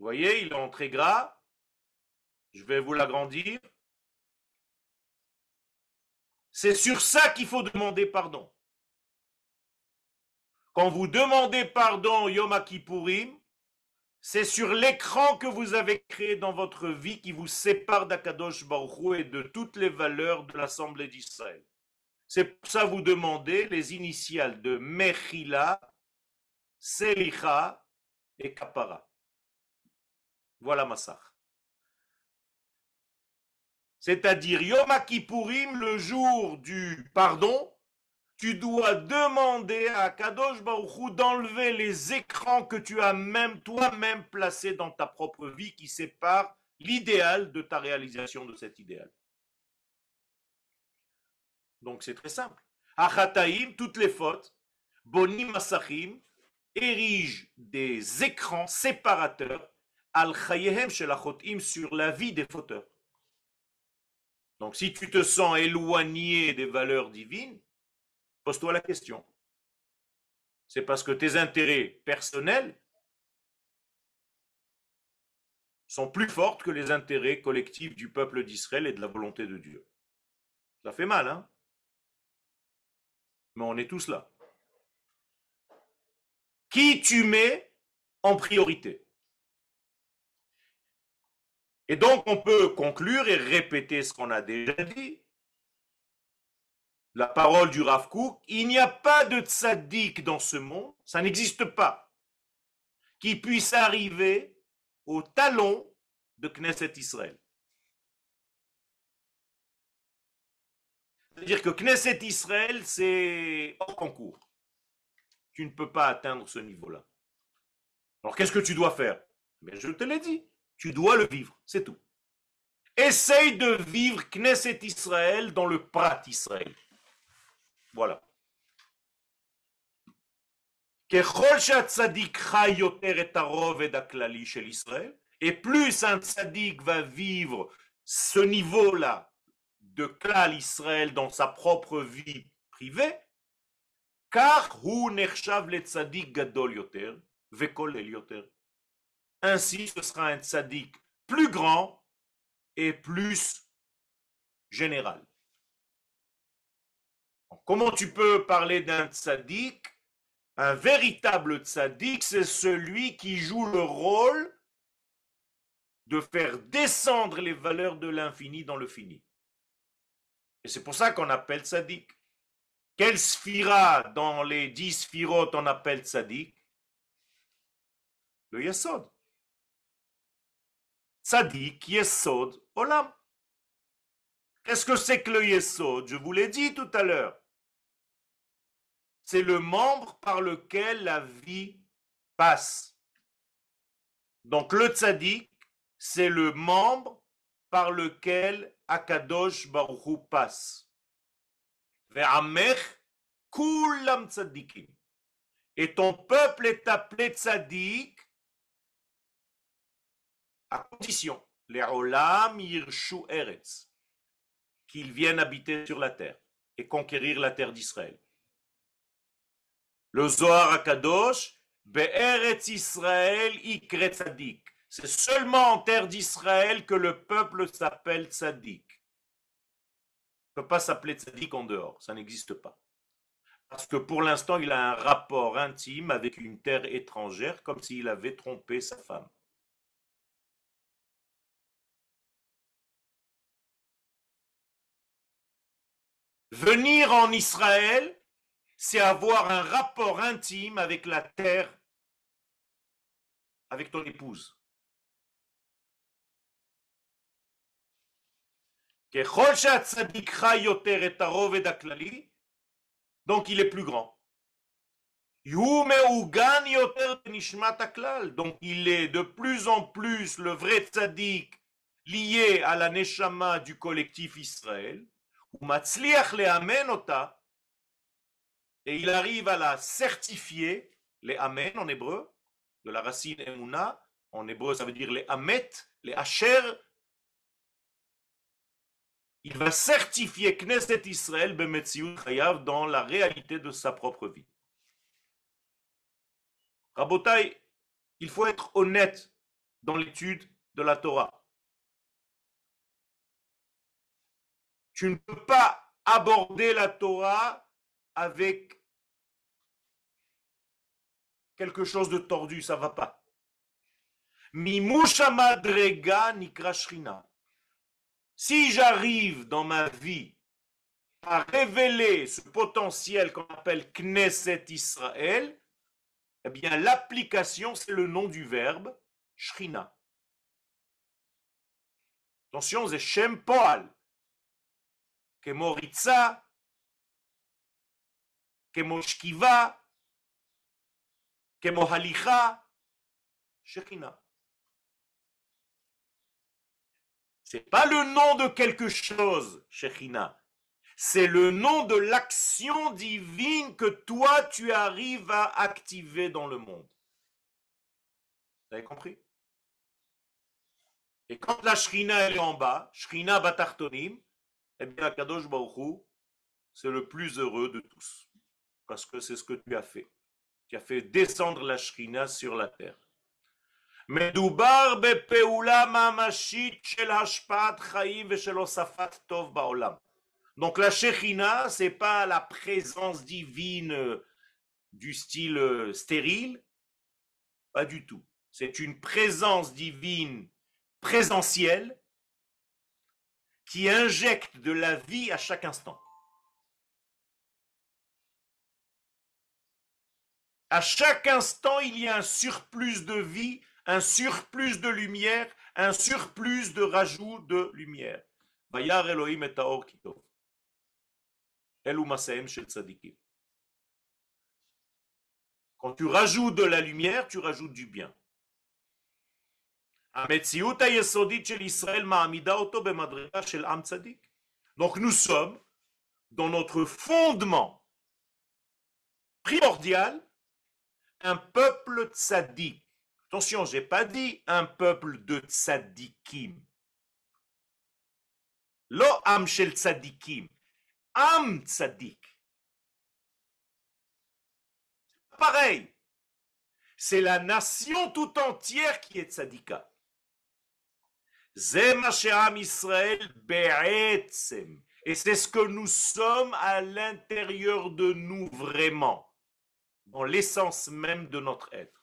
Voyez, il est en très gras. Je vais vous l'agrandir. C'est sur ça qu'il faut demander pardon. Quand vous demandez pardon Yom Kippourim, c'est sur l'écran que vous avez créé dans votre vie qui vous sépare d'Akadosh Baruch et de toutes les valeurs de l'Assemblée d'Israël. C'est pour ça que vous demandez les initiales de Mechila, Selicha et Kapara. Voilà Massach. C'est-à-dire Yom Kippourim, le jour du pardon, tu dois demander à Kadosh Baruchou d'enlever les écrans que tu as même toi-même placés dans ta propre vie qui séparent l'idéal de ta réalisation de cet idéal. Donc c'est très simple. Achataim, toutes les fautes, Bonim Masachim, érigent des écrans séparateurs al sur la vie des fauteurs. Donc si tu te sens éloigné des valeurs divines, pose-toi la question. C'est parce que tes intérêts personnels sont plus forts que les intérêts collectifs du peuple d'Israël et de la volonté de Dieu. Ça fait mal, hein? Mais on est tous là. Qui tu mets en priorité? Et donc, on peut conclure et répéter ce qu'on a déjà dit. La parole du Rav il n'y a pas de tzaddik dans ce monde, ça n'existe pas, qui puisse arriver au talon de Knesset Israël. C'est-à-dire que Knesset Israël, c'est hors concours. Tu ne peux pas atteindre ce niveau-là. Alors qu'est-ce que tu dois faire? Mais Je te l'ai dit. Tu dois le vivre, c'est tout. essaye de vivre Knesset Israël dans le Prat Israël. Voilà. Et plus un tzaddik va vivre ce niveau-là de klal Israël dans sa propre vie privée, car hu le tzaddik gadol yoter, vekolel yoter. Ainsi, ce sera un tzaddik plus grand et plus général. Comment tu peux parler d'un tzaddik Un véritable tzaddik, c'est celui qui joue le rôle de faire descendre les valeurs de l'infini dans le fini. Et c'est pour ça qu'on appelle tzaddik. Quelle sphira dans les dix sphirotes on appelle tzaddik Le yesod. Tzaddik, yesod, olam. Qu'est-ce que c'est que le yesod Je vous l'ai dit tout à l'heure. C'est le membre par lequel la vie passe. Donc le tzaddik, c'est le membre par lequel Akadosh Baruch passe. kulam tzaddikim. Et ton peuple est appelé tzaddik à condition, les olam yirshu eretz, qu'ils viennent habiter sur la terre et conquérir la terre d'Israël. Le Zohar Akadosh, Be'eretz Israël ikre tzaddik. C'est seulement en terre d'Israël que le peuple s'appelle tzaddik. Il ne peut pas s'appeler tzaddik en dehors, ça n'existe pas. Parce que pour l'instant, il a un rapport intime avec une terre étrangère, comme s'il avait trompé sa femme. Venir en Israël, c'est avoir un rapport intime avec la terre, avec ton épouse. Donc il est plus grand. Donc il est de plus en plus le vrai tzaddik lié à la neshama du collectif Israël. Et il arrive à la certifier, les amen en hébreu, de la racine emuna, en hébreu ça veut dire les amet, les asher, il va certifier Knesset Israël Chayav dans la réalité de sa propre vie. Rabotai, il faut être honnête dans l'étude de la Torah. Tu ne peux pas aborder la Torah avec quelque chose de tordu, ça va pas. Madrega nikrashrina. Si j'arrive dans ma vie à révéler ce potentiel qu'on appelle Knesset Israël, eh bien l'application, c'est le nom du verbe Shrina. Attention, c'est Shem Poal. Kemoritza, Kemoshkiva, Kemohalicha, Shekhinah. C'est pas le nom de quelque chose, Shechina. C'est le nom de l'action divine que toi tu arrives à activer dans le monde. Vous avez compris? Et quand la Shrina est en bas, Shrina Batartonim, eh bien Kadosh Baruch c'est le plus heureux de tous. Parce que c'est ce que tu as fait. Tu as fait descendre la Shrina sur la terre. Donc la Shechina, c'est pas la présence divine euh, du style euh, stérile, pas du tout. C'est une présence divine présentielle qui injecte de la vie à chaque instant. À chaque instant, il y a un surplus de vie un surplus de lumière, un surplus de rajout de lumière. Elohim et Quand tu rajoutes de la lumière, tu rajoutes du bien. Donc nous sommes dans notre fondement primordial un peuple tzaddik. Attention, j'ai pas dit un peuple de tzaddikim. Lo am shel tzaddikim. Am tzaddik. Pareil. C'est la nation tout entière qui est tzaddika. Israël Et c'est ce que nous sommes à l'intérieur de nous vraiment, dans l'essence même de notre être.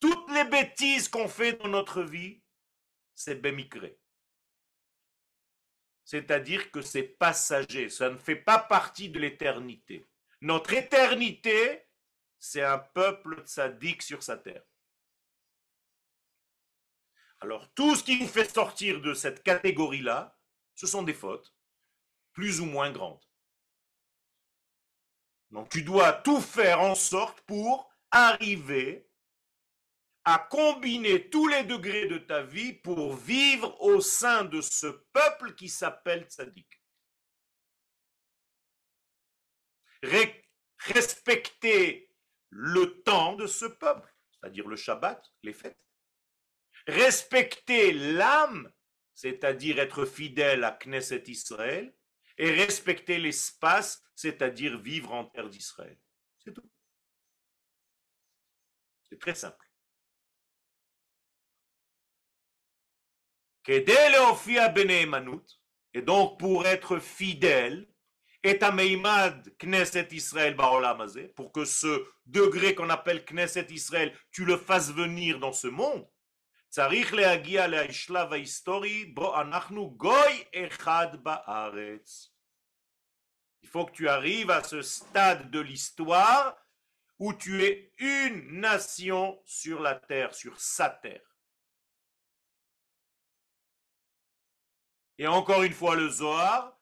Toutes les bêtises qu'on fait dans notre vie, c'est bemikre. C'est-à-dire que c'est passager, ça ne fait pas partie de l'éternité. Notre éternité, c'est un peuple sadique sur sa terre. Alors tout ce qui nous fait sortir de cette catégorie-là, ce sont des fautes, plus ou moins grandes. Donc tu dois tout faire en sorte pour arriver à combiner tous les degrés de ta vie pour vivre au sein de ce peuple qui s'appelle Tzadik. respecter le temps de ce peuple, c'est-à-dire le Shabbat, les fêtes. Respecter l'âme, c'est-à-dire être fidèle à Knesset Israël, et respecter l'espace, c'est-à-dire vivre en terre d'Israël. C'est tout. C'est très simple. Et donc pour être fidèle, et Meimad Knesset Israël pour que ce degré qu'on appelle Knesset Israël, tu le fasses venir dans ce monde, il faut que tu arrives à ce stade de l'histoire où tu es une nation sur la terre, sur sa terre. Et encore une fois, le Zohar,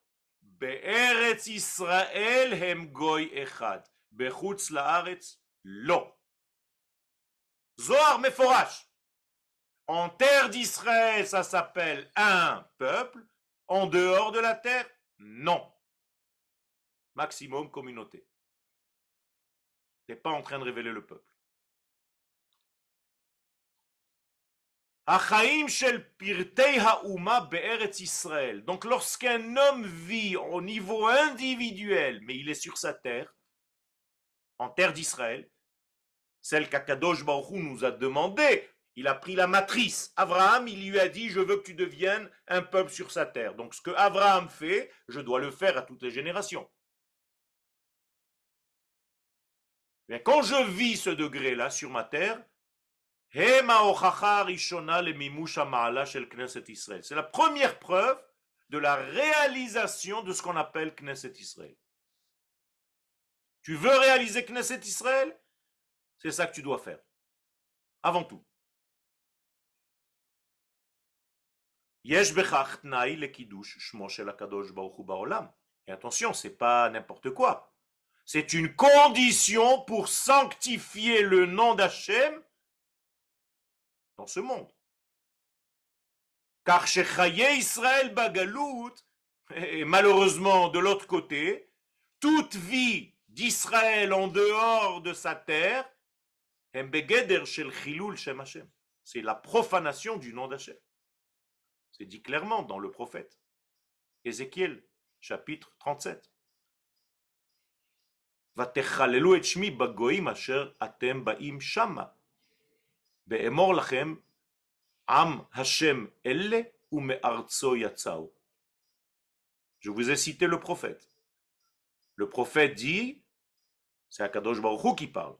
Be'eretz Israël hem goy echad. Lo. Zohar meforash. En terre d'Israël, ça s'appelle un peuple. En dehors de la terre, non. Maximum communauté. Tu n'es pas en train de révéler le peuple. Donc lorsqu'un homme vit au niveau individuel, mais il est sur sa terre, en terre d'Israël, celle qu'Akadosh Baruch nous a demandé, il a pris la matrice. Abraham, il lui a dit, je veux que tu deviennes un peuple sur sa terre. Donc ce que Abraham fait, je dois le faire à toutes les générations. Mais quand je vis ce degré-là sur ma terre, c'est la première preuve de la réalisation de ce qu'on appelle Knesset Israël. Tu veux réaliser Knesset Israël C'est ça que tu dois faire. Avant tout. Et attention, c'est pas n'importe quoi. C'est une condition pour sanctifier le nom d'Hachem dans ce monde. Car chez Israël Bagalout, et malheureusement de l'autre côté, toute vie d'Israël en dehors de sa terre, c'est la profanation du nom d'Hachem. C'est dit clairement dans le prophète. Ézéchiel, chapitre 37. et shmi bagoim asher atem shama. Je vous ai cité le prophète. Le prophète dit, c'est Akadosh Baruch qui parle.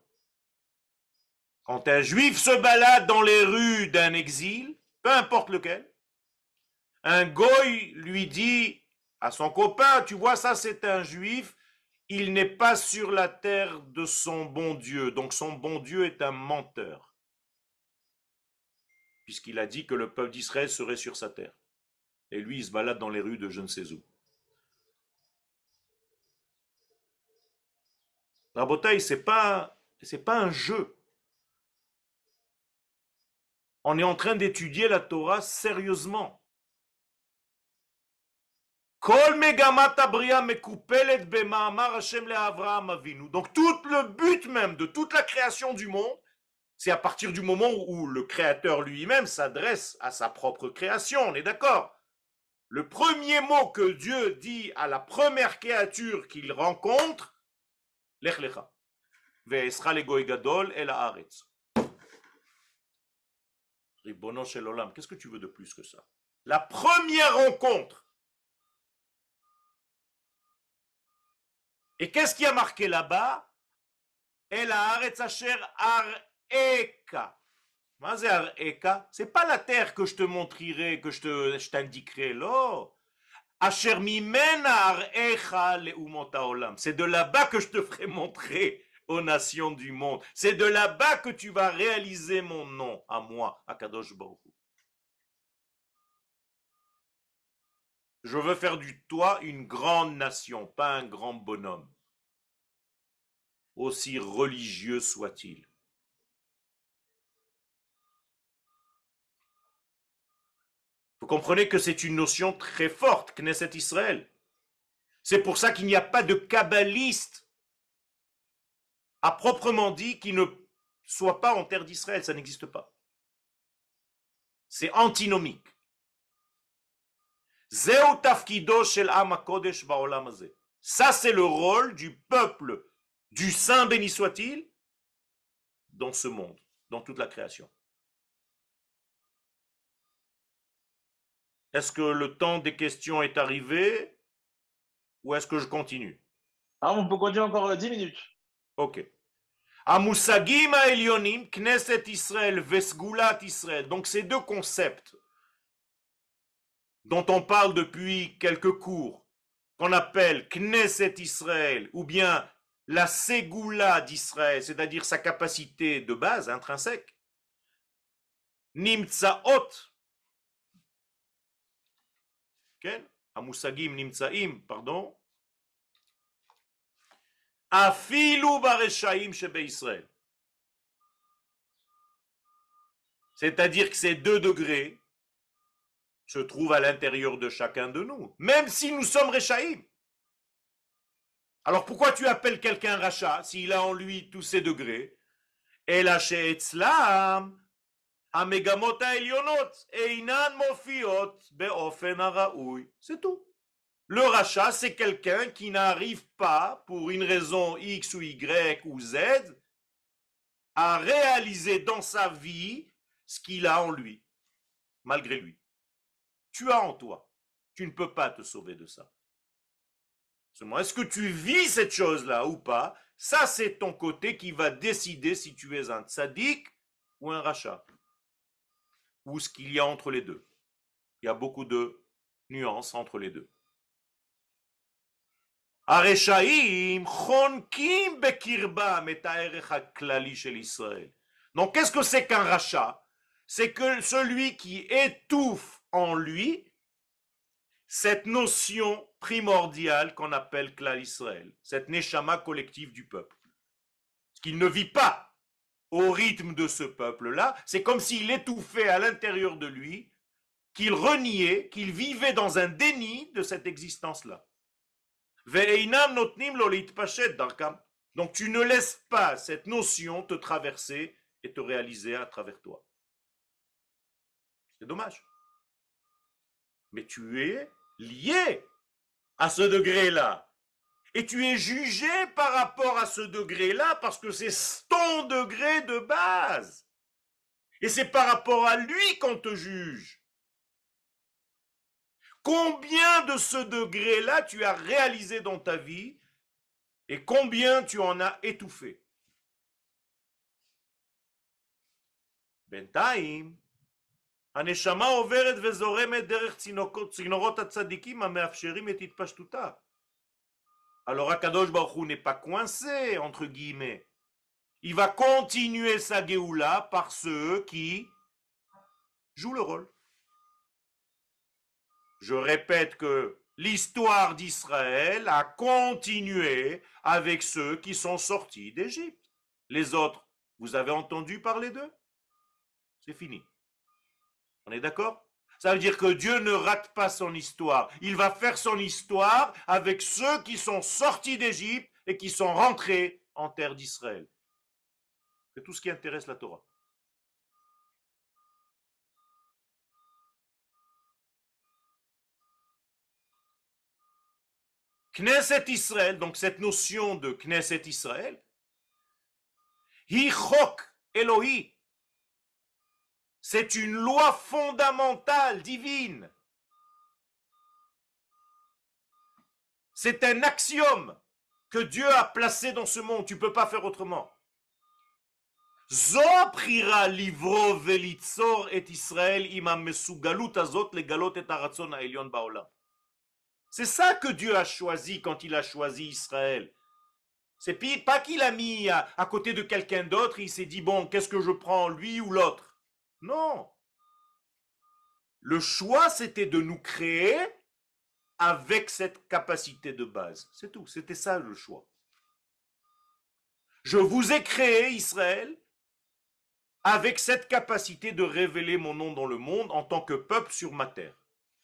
Quand un juif se balade dans les rues d'un exil, peu importe lequel, un goy lui dit à son copain, tu vois ça c'est un juif, il n'est pas sur la terre de son bon Dieu, donc son bon Dieu est un menteur puisqu'il a dit que le peuple d'Israël serait sur sa terre. Et lui, il se balade dans les rues de je ne sais où. La bouteille, c'est pas, pas un jeu. On est en train d'étudier la Torah sérieusement. Donc tout le but même de toute la création du monde, c'est à partir du moment où le créateur lui-même s'adresse à sa propre création, on est d'accord? Le premier mot que Dieu dit à la première créature qu'il rencontre, Lech lecha. Qu'est-ce que tu veux de plus que ça? La première rencontre Et qu'est-ce qui a marqué là-bas? El. C'est pas la terre que je te montrerai, que je t'indiquerai, là. C'est de là-bas que je te ferai montrer aux nations du monde. C'est de là-bas que tu vas réaliser mon nom à moi, à Kadosh Baruch. Je veux faire du toi une grande nation, pas un grand bonhomme, aussi religieux soit-il. Vous comprenez que c'est une notion très forte, Knesset Israël. C'est pour ça qu'il n'y a pas de kabbaliste à proprement dit qui ne soit pas en terre d'Israël. Ça n'existe pas. C'est antinomique. Ça, c'est le rôle du peuple du Saint béni soit-il dans ce monde, dans toute la création. Est-ce que le temps des questions est arrivé ou est-ce que je continue? Ah, On peut continuer encore 10 minutes. Ok. Amusagim Elionim, Knesset Israël, Vesgulat Israël. Donc ces deux concepts dont on parle depuis quelques cours, qu'on appelle Knesset Israël, ou bien la Ségoula d'Israël, c'est-à-dire sa capacité de base intrinsèque, Nimtsaot, C'est-à-dire que ces deux degrés se trouvent à l'intérieur de chacun de nous, même si nous sommes Rechaim. Alors pourquoi tu appelles quelqu'un Racha s'il a en lui tous ces degrés? Et C'est tout. Le rachat, c'est quelqu'un qui n'arrive pas, pour une raison X ou Y ou Z, à réaliser dans sa vie ce qu'il a en lui, malgré lui. Tu as en toi. Tu ne peux pas te sauver de ça. Seulement, est-ce que tu vis cette chose-là ou pas? Ça, c'est ton côté qui va décider si tu es un tzaddik ou un rachat. Ou ce qu'il y a entre les deux. Il y a beaucoup de nuances entre les deux. Donc, qu'est-ce que c'est qu'un rachat? C'est que celui qui étouffe en lui cette notion primordiale qu'on appelle klal Israël, cette neshama collective du peuple. Qu'il ne vit pas au rythme de ce peuple-là, c'est comme s'il étouffait à l'intérieur de lui, qu'il reniait, qu'il vivait dans un déni de cette existence-là. Donc tu ne laisses pas cette notion te traverser et te réaliser à travers toi. C'est dommage. Mais tu es lié à ce degré-là. Et tu es jugé par rapport à ce degré-là parce que c'est ton degré de base. Et c'est par rapport à lui qu'on te juge. Combien de ce degré-là tu as réalisé dans ta vie et combien tu en as étouffé Bentaim, הנשמה עוברת וזורמת דרך צינורות הצדיקים המאפשרים את התפשטותה. Alors Akadosh Baruch n'est pas coincé, entre guillemets. Il va continuer sa Géoula par ceux qui jouent le rôle. Je répète que l'histoire d'Israël a continué avec ceux qui sont sortis d'Égypte. Les autres, vous avez entendu parler d'eux? C'est fini. On est d'accord? Ça veut dire que Dieu ne rate pas son histoire. Il va faire son histoire avec ceux qui sont sortis d'Égypte et qui sont rentrés en terre d'Israël. C'est tout ce qui intéresse la Torah. Knesset Israël, donc cette notion de Knesset Israël, Hichok Elohi, c'est une loi fondamentale, divine. C'est un axiome que Dieu a placé dans ce monde. Tu ne peux pas faire autrement. Zoprira et imam azot legalot et aratzon. C'est ça que Dieu a choisi quand il a choisi Israël. C'est pas qu'il a mis à, côté de quelqu'un d'autre, il s'est dit, bon, qu'est-ce que je prends, lui ou l'autre? Non. Le choix, c'était de nous créer avec cette capacité de base. C'est tout, c'était ça le choix. Je vous ai créé, Israël, avec cette capacité de révéler mon nom dans le monde en tant que peuple sur ma terre.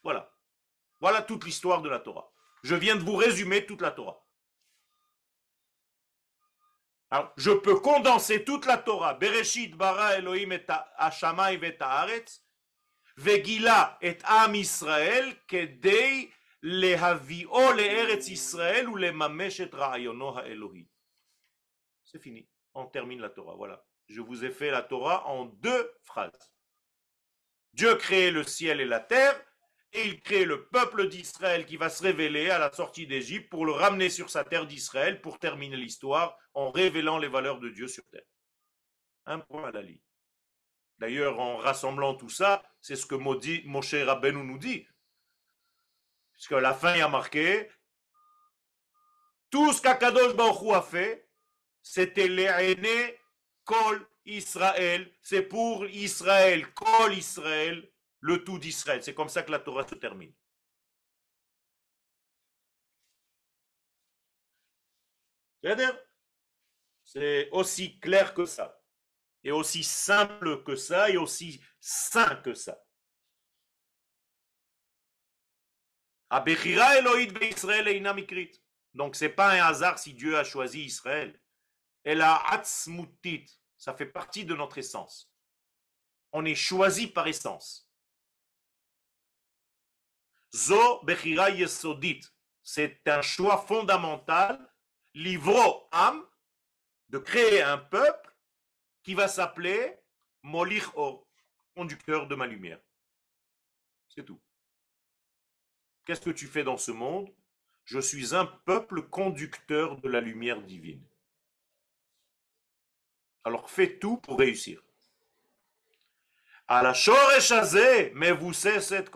Voilà. Voilà toute l'histoire de la Torah. Je viens de vous résumer toute la Torah. Alors, je peux condenser toute la Torah. Bereshit bara Elohim et Hashamay et Haaretz. Vegila et Am Israël kedei lehavio le'eretz Israël ou lemamesh et ra'ayono ha'elohi. C'est fini. On termine la Torah. Voilà. Je vous ai fait la Torah en deux phrases. Dieu crée le ciel et la terre et il crée le peuple d'Israël qui va se révéler à la sortie d'Égypte pour le ramener sur sa terre d'Israël pour terminer l'histoire en révélant les valeurs de Dieu sur terre. Un point à la. D'ailleurs, en rassemblant tout ça, c'est ce que Moshe Rabbeinu nous dit. Puisque la fin y a marqué, tout ce qu'Akadosh Baruch a fait, c'était l'aîné Kol Israël. C'est pour Israël, Kol Israël, le tout d'Israël. C'est comme ça que la Torah se termine. C'est aussi clair que ça, et aussi simple que ça, et aussi sain que ça. Donc c'est pas un hasard si Dieu a choisi Israël. Elle a atzmutit, ça fait partie de notre essence. On est choisi par essence. Zo Bechira Yesodit. C'est un choix fondamental, livro am, de créer un peuple qui va s'appeler Molich Or, conducteur de ma lumière. C'est tout. Qu'est-ce que tu fais dans ce monde? Je suis un peuple conducteur de la lumière divine. Alors fais tout pour réussir. À la mais vous cessez cette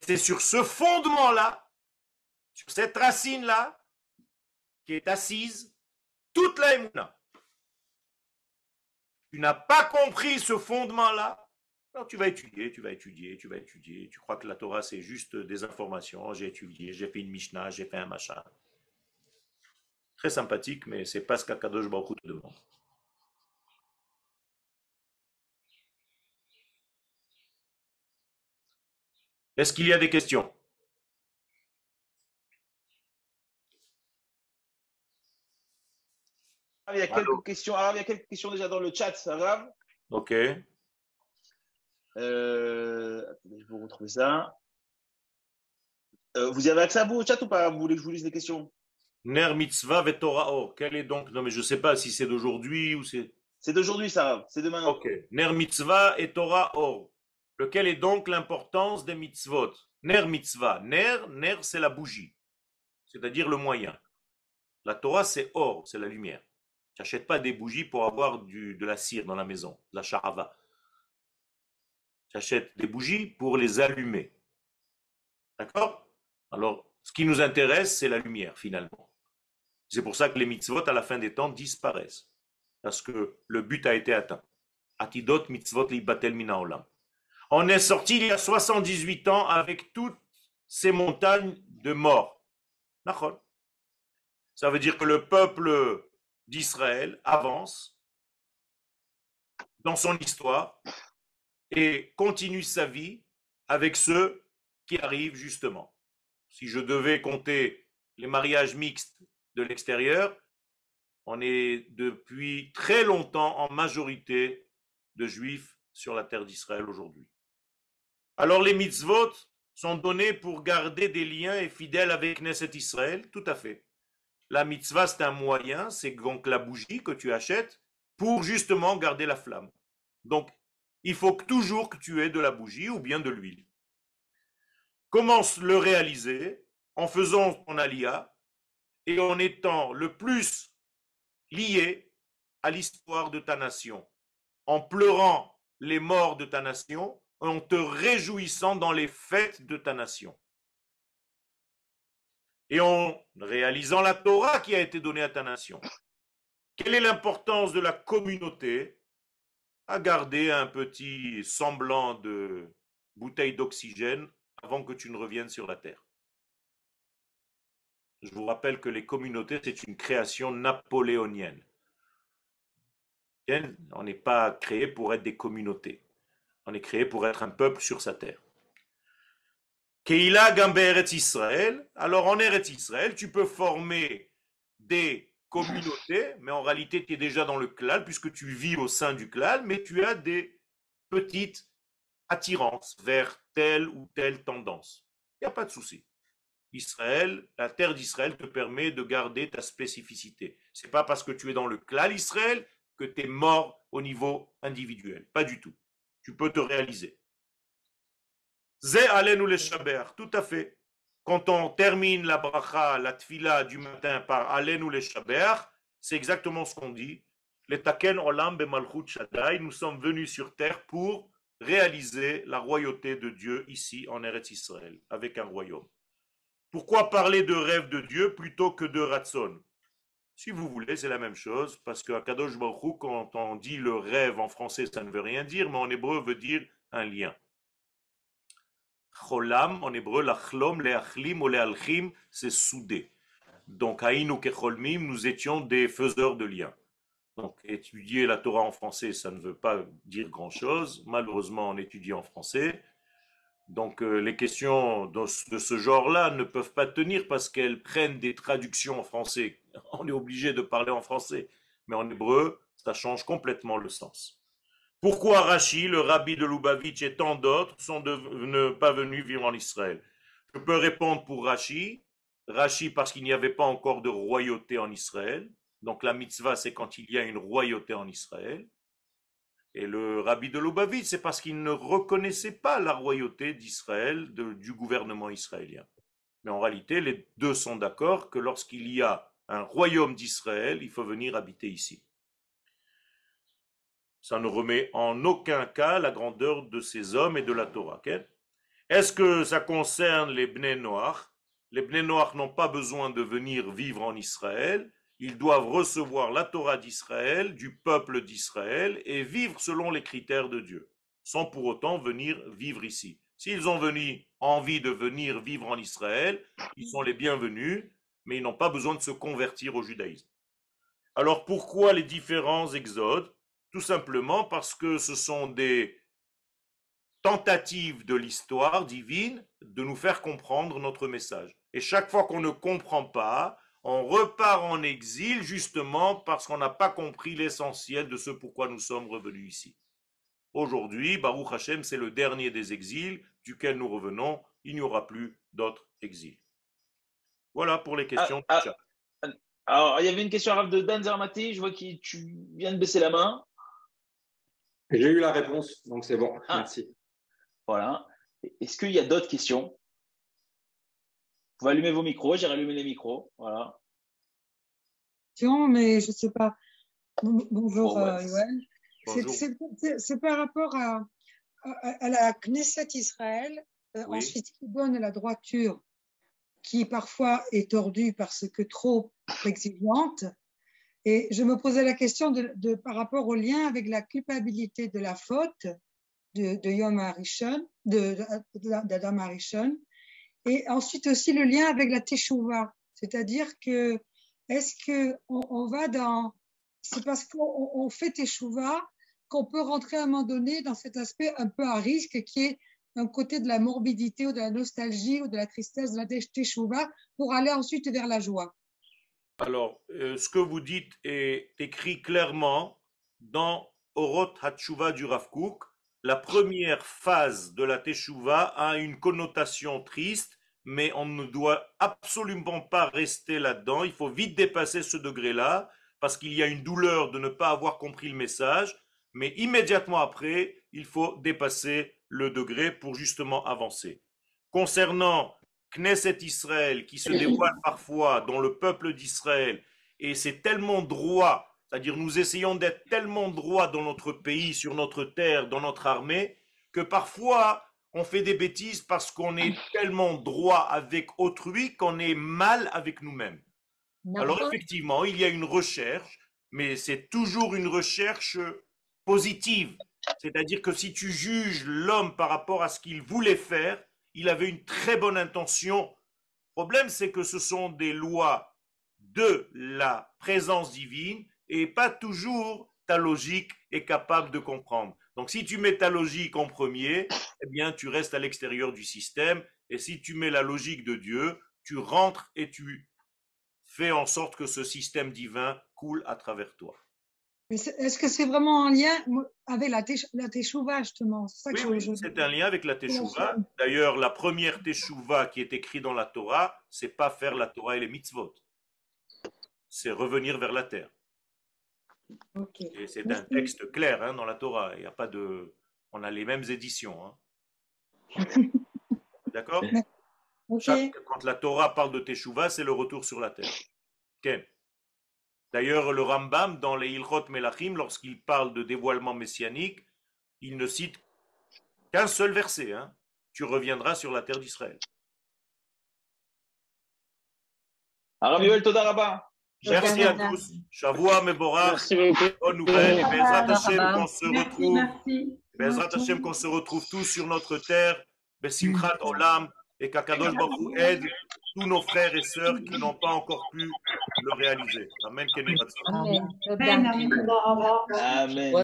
c'est sur ce fondement-là, sur cette racine-là, qui est assise toute la émouna. Tu n'as pas compris ce fondement-là, alors tu vas étudier, tu vas étudier, tu vas étudier. Tu crois que la Torah, c'est juste des informations. J'ai étudié, j'ai fait une Mishnah, j'ai fait un machin. Très sympathique, mais c'est pas ce qu'Akadosh Baruch te demande. Est-ce qu'il y a des questions? Ah, il y a quelques questions. Alors, il y a quelques questions déjà dans le chat, ça va? Ok. Euh, attendez, je vais retrouver ça. Euh, vous avez accès à vous au chat ou pas? Vous voulez que je vous lise les questions? Ner mitzvah vetora or. Quel est donc Non, mais je ne sais pas si c'est d'aujourd'hui ou c'est. C'est d'aujourd'hui, ça. C'est demain. Ok. Ner mitzvah et Torah or. Lequel est donc l'importance des mitzvot? Ner mitzvah. Ner, ner c'est la bougie, c'est-à-dire le moyen. La Torah, c'est or, c'est la lumière. Tu n'achètes pas des bougies pour avoir de la cire dans la maison, de la charava. Tu achètes des bougies pour les allumer. D'accord? Alors, ce qui nous intéresse, c'est la lumière, finalement. C'est pour ça que les mitzvot, à la fin des temps, disparaissent. Parce que le but a été atteint. Atidot mitzvot li batel mina on est sorti il y a 78 ans avec toute ces montagnes de mort. Ça veut dire que le peuple d'Israël avance dans son histoire et continue sa vie avec ceux qui arrivent justement. Si je devais compter les mariages mixtes de l'extérieur, on est depuis très longtemps en majorité de juifs sur la terre d'Israël aujourd'hui. Alors les mitzvot sont donnés pour garder des liens et fidèles avec Knesset Israël, tout à fait. La mitzvah, c'est un moyen, c'est donc la bougie que tu achètes pour justement garder la flamme. Donc, il faut toujours que tu aies de la bougie ou bien de l'huile. Comment le réaliser En faisant ton alia et en étant le plus lié à l'histoire de ta nation, en pleurant les morts de ta nation, en te réjouissant dans les fêtes de ta nation. Et en réalisant la Torah qui a été donnée à ta nation. Quelle est l'importance de la communauté à garder un petit semblant de bouteille d'oxygène avant que tu ne reviennes sur la terre? Je vous rappelle que les communautés, c'est une création napoléonienne. On n'est pas créé pour être des communautés. On est créé pour être un peuple sur sa terre. Keila Gambe Israël. Alors en Eretz Israël, tu peux former des communautés, mais en réalité, tu es déjà dans le clan, puisque tu vis au sein du clan, mais tu as des petites attirances vers telle ou telle tendance. Il n'y a pas de souci. Israël, la terre d'Israël te permet de garder ta spécificité. C'est pas parce que tu es dans le clan Israël que tu es mort au niveau individuel. Pas du tout. Tu peux te réaliser. Zé ou les tout à fait. Quand on termine la bracha, la tfila du matin par ou les c'est exactement ce qu'on dit. Les taken olam shaddai, nous sommes venus sur terre pour réaliser la royauté de Dieu ici en Eretz Israël, avec un royaume. Pourquoi parler de rêve de Dieu plutôt que de ratson Si vous voulez, c'est la même chose, parce qu'à Kadosh Baruch quand on dit le rêve en français, ça ne veut rien dire, mais en hébreu veut dire un lien. Cholam, en hébreu, lachlom, leachlim ou lealchim, c'est soudé. Donc, haïnu kecholmim, nous étions des faiseurs de liens. Donc, étudier la Torah en français, ça ne veut pas dire grand-chose. Malheureusement, on étudie en français. Donc, euh, les questions de, ce genre-là ne peuvent pas tenir parce qu'elles prennent des traductions en français. (laughs) On est obligé de parler en français. Mais en hébreu, ça change complètement le sens. Pourquoi Rachi, le rabbi de Lubavitch et tant d'autres sont pas venus vivre en Israël? Je peux répondre pour Rachi. Rachi parce qu'il n'y avait pas encore de royauté en Israël. Donc la mitzvah, c'est quand il y a une royauté en Israël. Et le rabbi de Lubavitch, c'est parce qu'il ne reconnaissait pas la royauté d'Israël, du gouvernement israélien. Mais en réalité, les deux sont d'accord que lorsqu'il y a un royaume d'Israël, il faut venir habiter ici. Ça ne remet en aucun cas la grandeur de ces hommes et de la Torah. Est-ce que ça concerne les Bnei Noirs Les Bnei Noirs n'ont pas besoin de venir vivre en Israël, ils doivent recevoir la Torah d'Israël, du peuple d'Israël, et vivre selon les critères de Dieu, sans pour autant venir vivre ici. S'ils ont venu, envie de venir vivre en Israël, ils sont les bienvenus, mais ils n'ont pas besoin de se convertir au judaïsme. Alors pourquoi les différents exodes? Tout simplement parce que ce sont des tentatives de l'histoire divine de nous faire comprendre notre message. Et chaque fois qu'on ne comprend pas, on repart en exil justement parce qu'on n'a pas compris l'essentiel de ce pourquoi nous sommes revenus ici. Aujourd'hui, Baruch Hashem, c'est le dernier des exils duquel nous revenons. Il n'y aura plus d'autres exils. Voilà pour les questions. Ah, ah, alors, il y avait une question de Dan Zermati. Je vois que tu viens de baisser la main. J'ai eu la réponse, donc c'est bon. Ah. Merci. Voilà. Est-ce qu'il y a d'autres questions? Pouvez allumer vos micros, j'ai rallumé les micros. Voilà. Mais je ne sais pas. Bonjour, euh, C'est par rapport à, à, la Knesset Israël. Euh, ensuite, il donne la droiture qui parfois est tordue parce que trop exigeante. Et je me posais la question de, par rapport au lien avec la culpabilité de la faute de, de Yom Harishon, d'Adam Harishon, Et ensuite aussi le lien avec la Teshuvah, c'est-à-dire que est-ce que on, va dans, c'est parce qu'on fait Teshuvah qu'on peut rentrer à un moment donné dans cet aspect un peu à risque qui est un côté de la morbidité ou de la nostalgie ou de la tristesse de la Teshuvah pour aller ensuite vers la joie. Alors, euh, ce que vous dites est écrit clairement dans Orot Hatshuva du Rav La première phase de la Teshuvah a une connotation triste, mais on ne doit absolument pas rester là-dedans. Il faut vite dépasser ce degré-là, parce qu'il y a une douleur de ne pas avoir compris le message, mais immédiatement après, il faut dépasser le degré pour justement avancer. Concernant Knesset Israël qui se dévoile parfois dans le peuple d'Israël, et c'est tellement droit, c'est-à-dire nous essayons d'être tellement droit dans notre pays, sur notre terre, dans notre armée, que parfois on fait des bêtises parce qu'on est (laughs) tellement droit avec autrui qu'on est mal avec nous-mêmes. Alors effectivement, il y a une recherche, mais c'est toujours une recherche positive. C'est-à-dire que si tu juges l'homme par rapport à ce qu'il voulait faire, il avait une très bonne intention. Le problème, c'est que ce sont des lois de la présence divine et pas toujours ta logique est capable de comprendre. Donc si tu mets ta logique en premier, eh bien tu restes à l'extérieur du système et si tu mets la logique de Dieu, tu rentres et tu fais en sorte que ce système divin coule à travers toi. Est-ce que c'est vraiment en lien avec la, Teshuvah, justement? Oui, c'est un lien avec la Teshuvah. D'ailleurs, la première Teshuvah qui est écrite dans la Torah, c'est pas faire la Torah et les mitzvot. C'est revenir vers la terre. Et c'est un texte clair hein, dans la Torah. Il y a pas de... On a les mêmes éditions. Hein. (laughs) D'accord? Quand la Torah parle de Teshuvah, c'est le retour sur la terre. D'ailleurs, le Rambam, dans les Ilchot Melachim, lorsqu'il parle de dévoilement messianique, il ne cite qu'un seul verset. Hein. Tu reviendras sur la terre d'Israël. Merci à tous. Shavua Mebora. Bonne nouvelle. Bezrat Hashem qu'on se retrouve. Bezrat Hashem qu'on se retrouve tous sur notre terre. Besimchat Olam. Et qu'Akadosh Baruch aide tous nos frères et sœurs qui n'ont pas encore pu le réaliser. Amen. Amen. Amen.